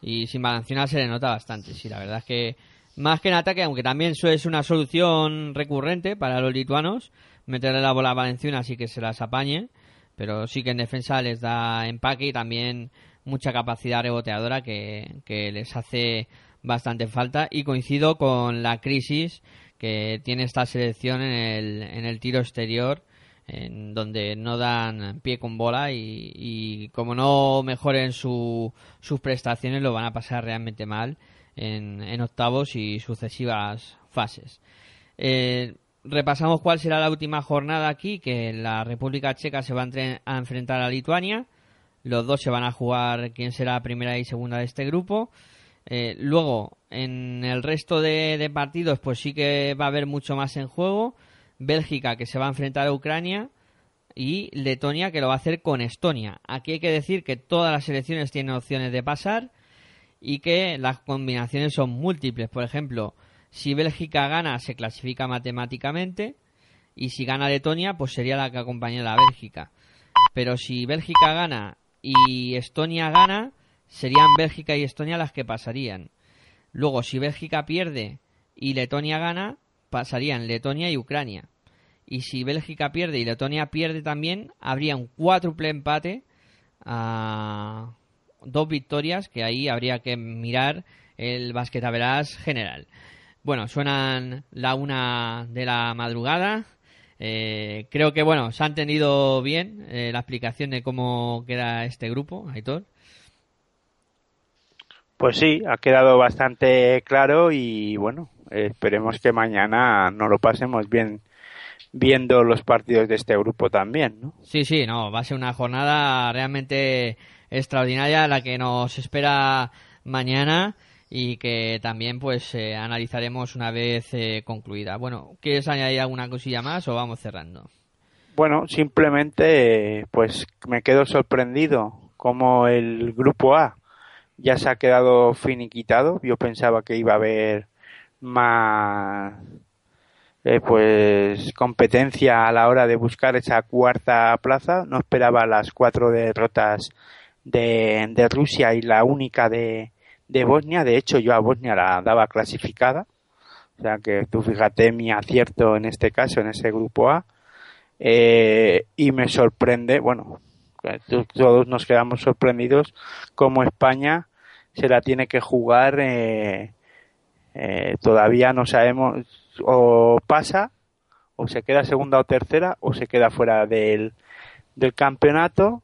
y sin balancear se le nota bastante. Sí, la verdad es que más que en ataque, aunque también eso es una solución recurrente para los lituanos, meterle la bola a Valenciunas así que se las apañe, pero sí que en defensa les da empaque y también mucha capacidad reboteadora que, que les hace bastante falta. Y coincido con la crisis que tiene esta selección en el, en el tiro exterior en donde no dan pie con bola y, y como no mejoren su, sus prestaciones lo van a pasar realmente mal en, octavos y sucesivas fases. Eh, repasamos cuál será la última jornada aquí, que la República Checa se va a enfrentar a Lituania. Los dos se van a jugar quién será primera y segunda de este grupo. Eh, luego, en el resto de, de partidos, pues sí que va a haber mucho más en juego. Bélgica, que se va a enfrentar a Ucrania. Y Letonia, que lo va a hacer con Estonia. Aquí hay que decir que todas las selecciones tienen opciones de pasar y que las combinaciones son múltiples. Por ejemplo, si Bélgica gana, se clasifica matemáticamente. Y si gana Letonia, pues sería la que acompaña a Bélgica. Pero si Bélgica gana y Estonia gana, serían Bélgica y Estonia las que pasarían. Luego, si Bélgica pierde y Letonia gana, pasarían Letonia y Ucrania. Y si Bélgica pierde y Letonia pierde también, habría un cuádruple empate a dos victorias, que ahí habría que mirar el basquetaveras general. Bueno, suenan la una de la madrugada. Eh, creo que, bueno, se ha entendido bien eh, la explicación de cómo queda este grupo, Aitor. Pues sí, ha quedado bastante claro y bueno, esperemos que mañana no lo pasemos bien viendo los partidos de este grupo también, ¿no? Sí, sí, no, va a ser una jornada realmente extraordinaria la que nos espera mañana y que también pues eh, analizaremos una vez eh, concluida. Bueno, ¿quieres añadir alguna cosilla más o vamos cerrando? Bueno, simplemente pues me quedo sorprendido como el grupo A ya se ha quedado finiquitado. Yo pensaba que iba a haber más eh, pues competencia a la hora de buscar esa cuarta plaza. No esperaba las cuatro derrotas de, de Rusia y la única de, de Bosnia. De hecho, yo a Bosnia la daba clasificada. O sea que tú fíjate mi acierto en este caso, en ese grupo A. Eh, y me sorprende, bueno, todos nos quedamos sorprendidos como España se la tiene que jugar. Eh, eh, todavía no sabemos o pasa o se queda segunda o tercera o se queda fuera del, del campeonato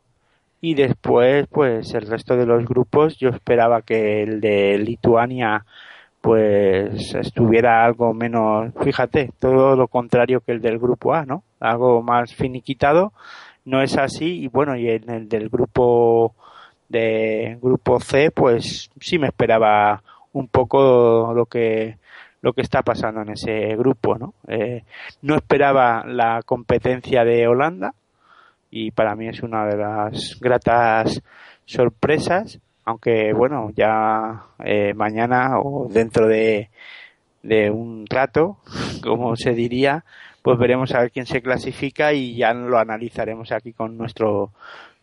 y después pues el resto de los grupos yo esperaba que el de Lituania pues estuviera algo menos, fíjate, todo lo contrario que el del grupo A, ¿no? Algo más finiquitado, no es así y bueno, y en el del grupo de grupo C, pues sí me esperaba un poco lo que lo que está pasando en ese grupo, ¿no? Eh, no esperaba la competencia de Holanda, y para mí es una de las gratas sorpresas, aunque bueno, ya eh, mañana o dentro de, de un rato, [laughs] como se diría, pues veremos a ver quién se clasifica y ya lo analizaremos aquí con nuestro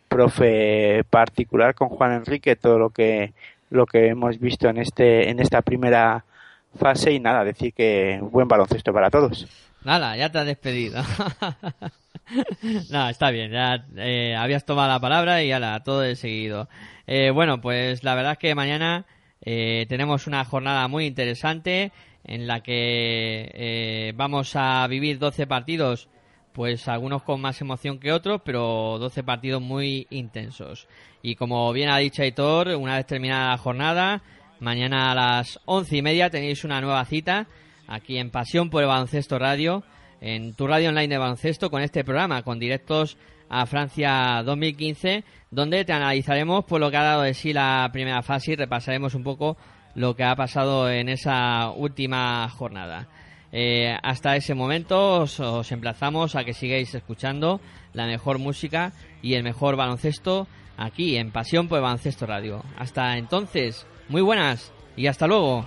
profe particular, con Juan Enrique, todo lo que lo que hemos visto en este en esta primera fase y nada, decir que buen baloncesto para todos. Nada, ya te has despedido. [laughs] no, está bien, ya eh, habías tomado la palabra y ya todo de seguido. Eh, bueno, pues la verdad es que mañana eh, tenemos una jornada muy interesante en la que vamos a vivir 12 partidos, pues algunos con más emoción que otros, pero 12 partidos muy intensos. Y como bien ha dicho Aitor, una vez terminada la jornada, mañana a las once y media tenéis una nueva cita aquí en Pasión por el Baloncesto Radio en tu radio online de baloncesto con este programa, con directos a Francia 2015, donde te analizaremos por lo que ha dado de sí la primera fase y repasaremos un poco lo que ha pasado en esa última jornada. Eh, hasta ese momento os, os, emplazamos a que sigáis escuchando la mejor música y el mejor baloncesto aquí en Pasión por el Baloncesto Radio. Hasta entonces, muy buenas y hasta luego.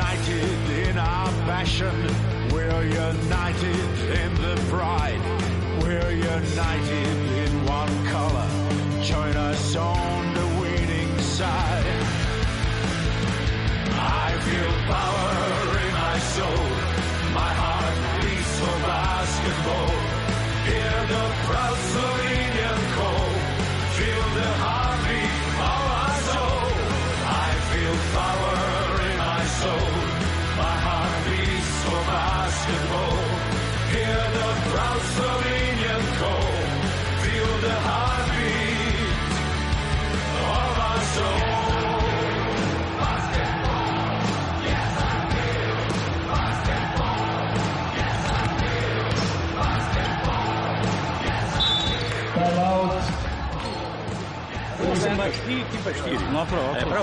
united in our passion. We're united in the pride. We're united in one color. Join us on the winning side. I feel power Bastille, que Bastille? Não, É para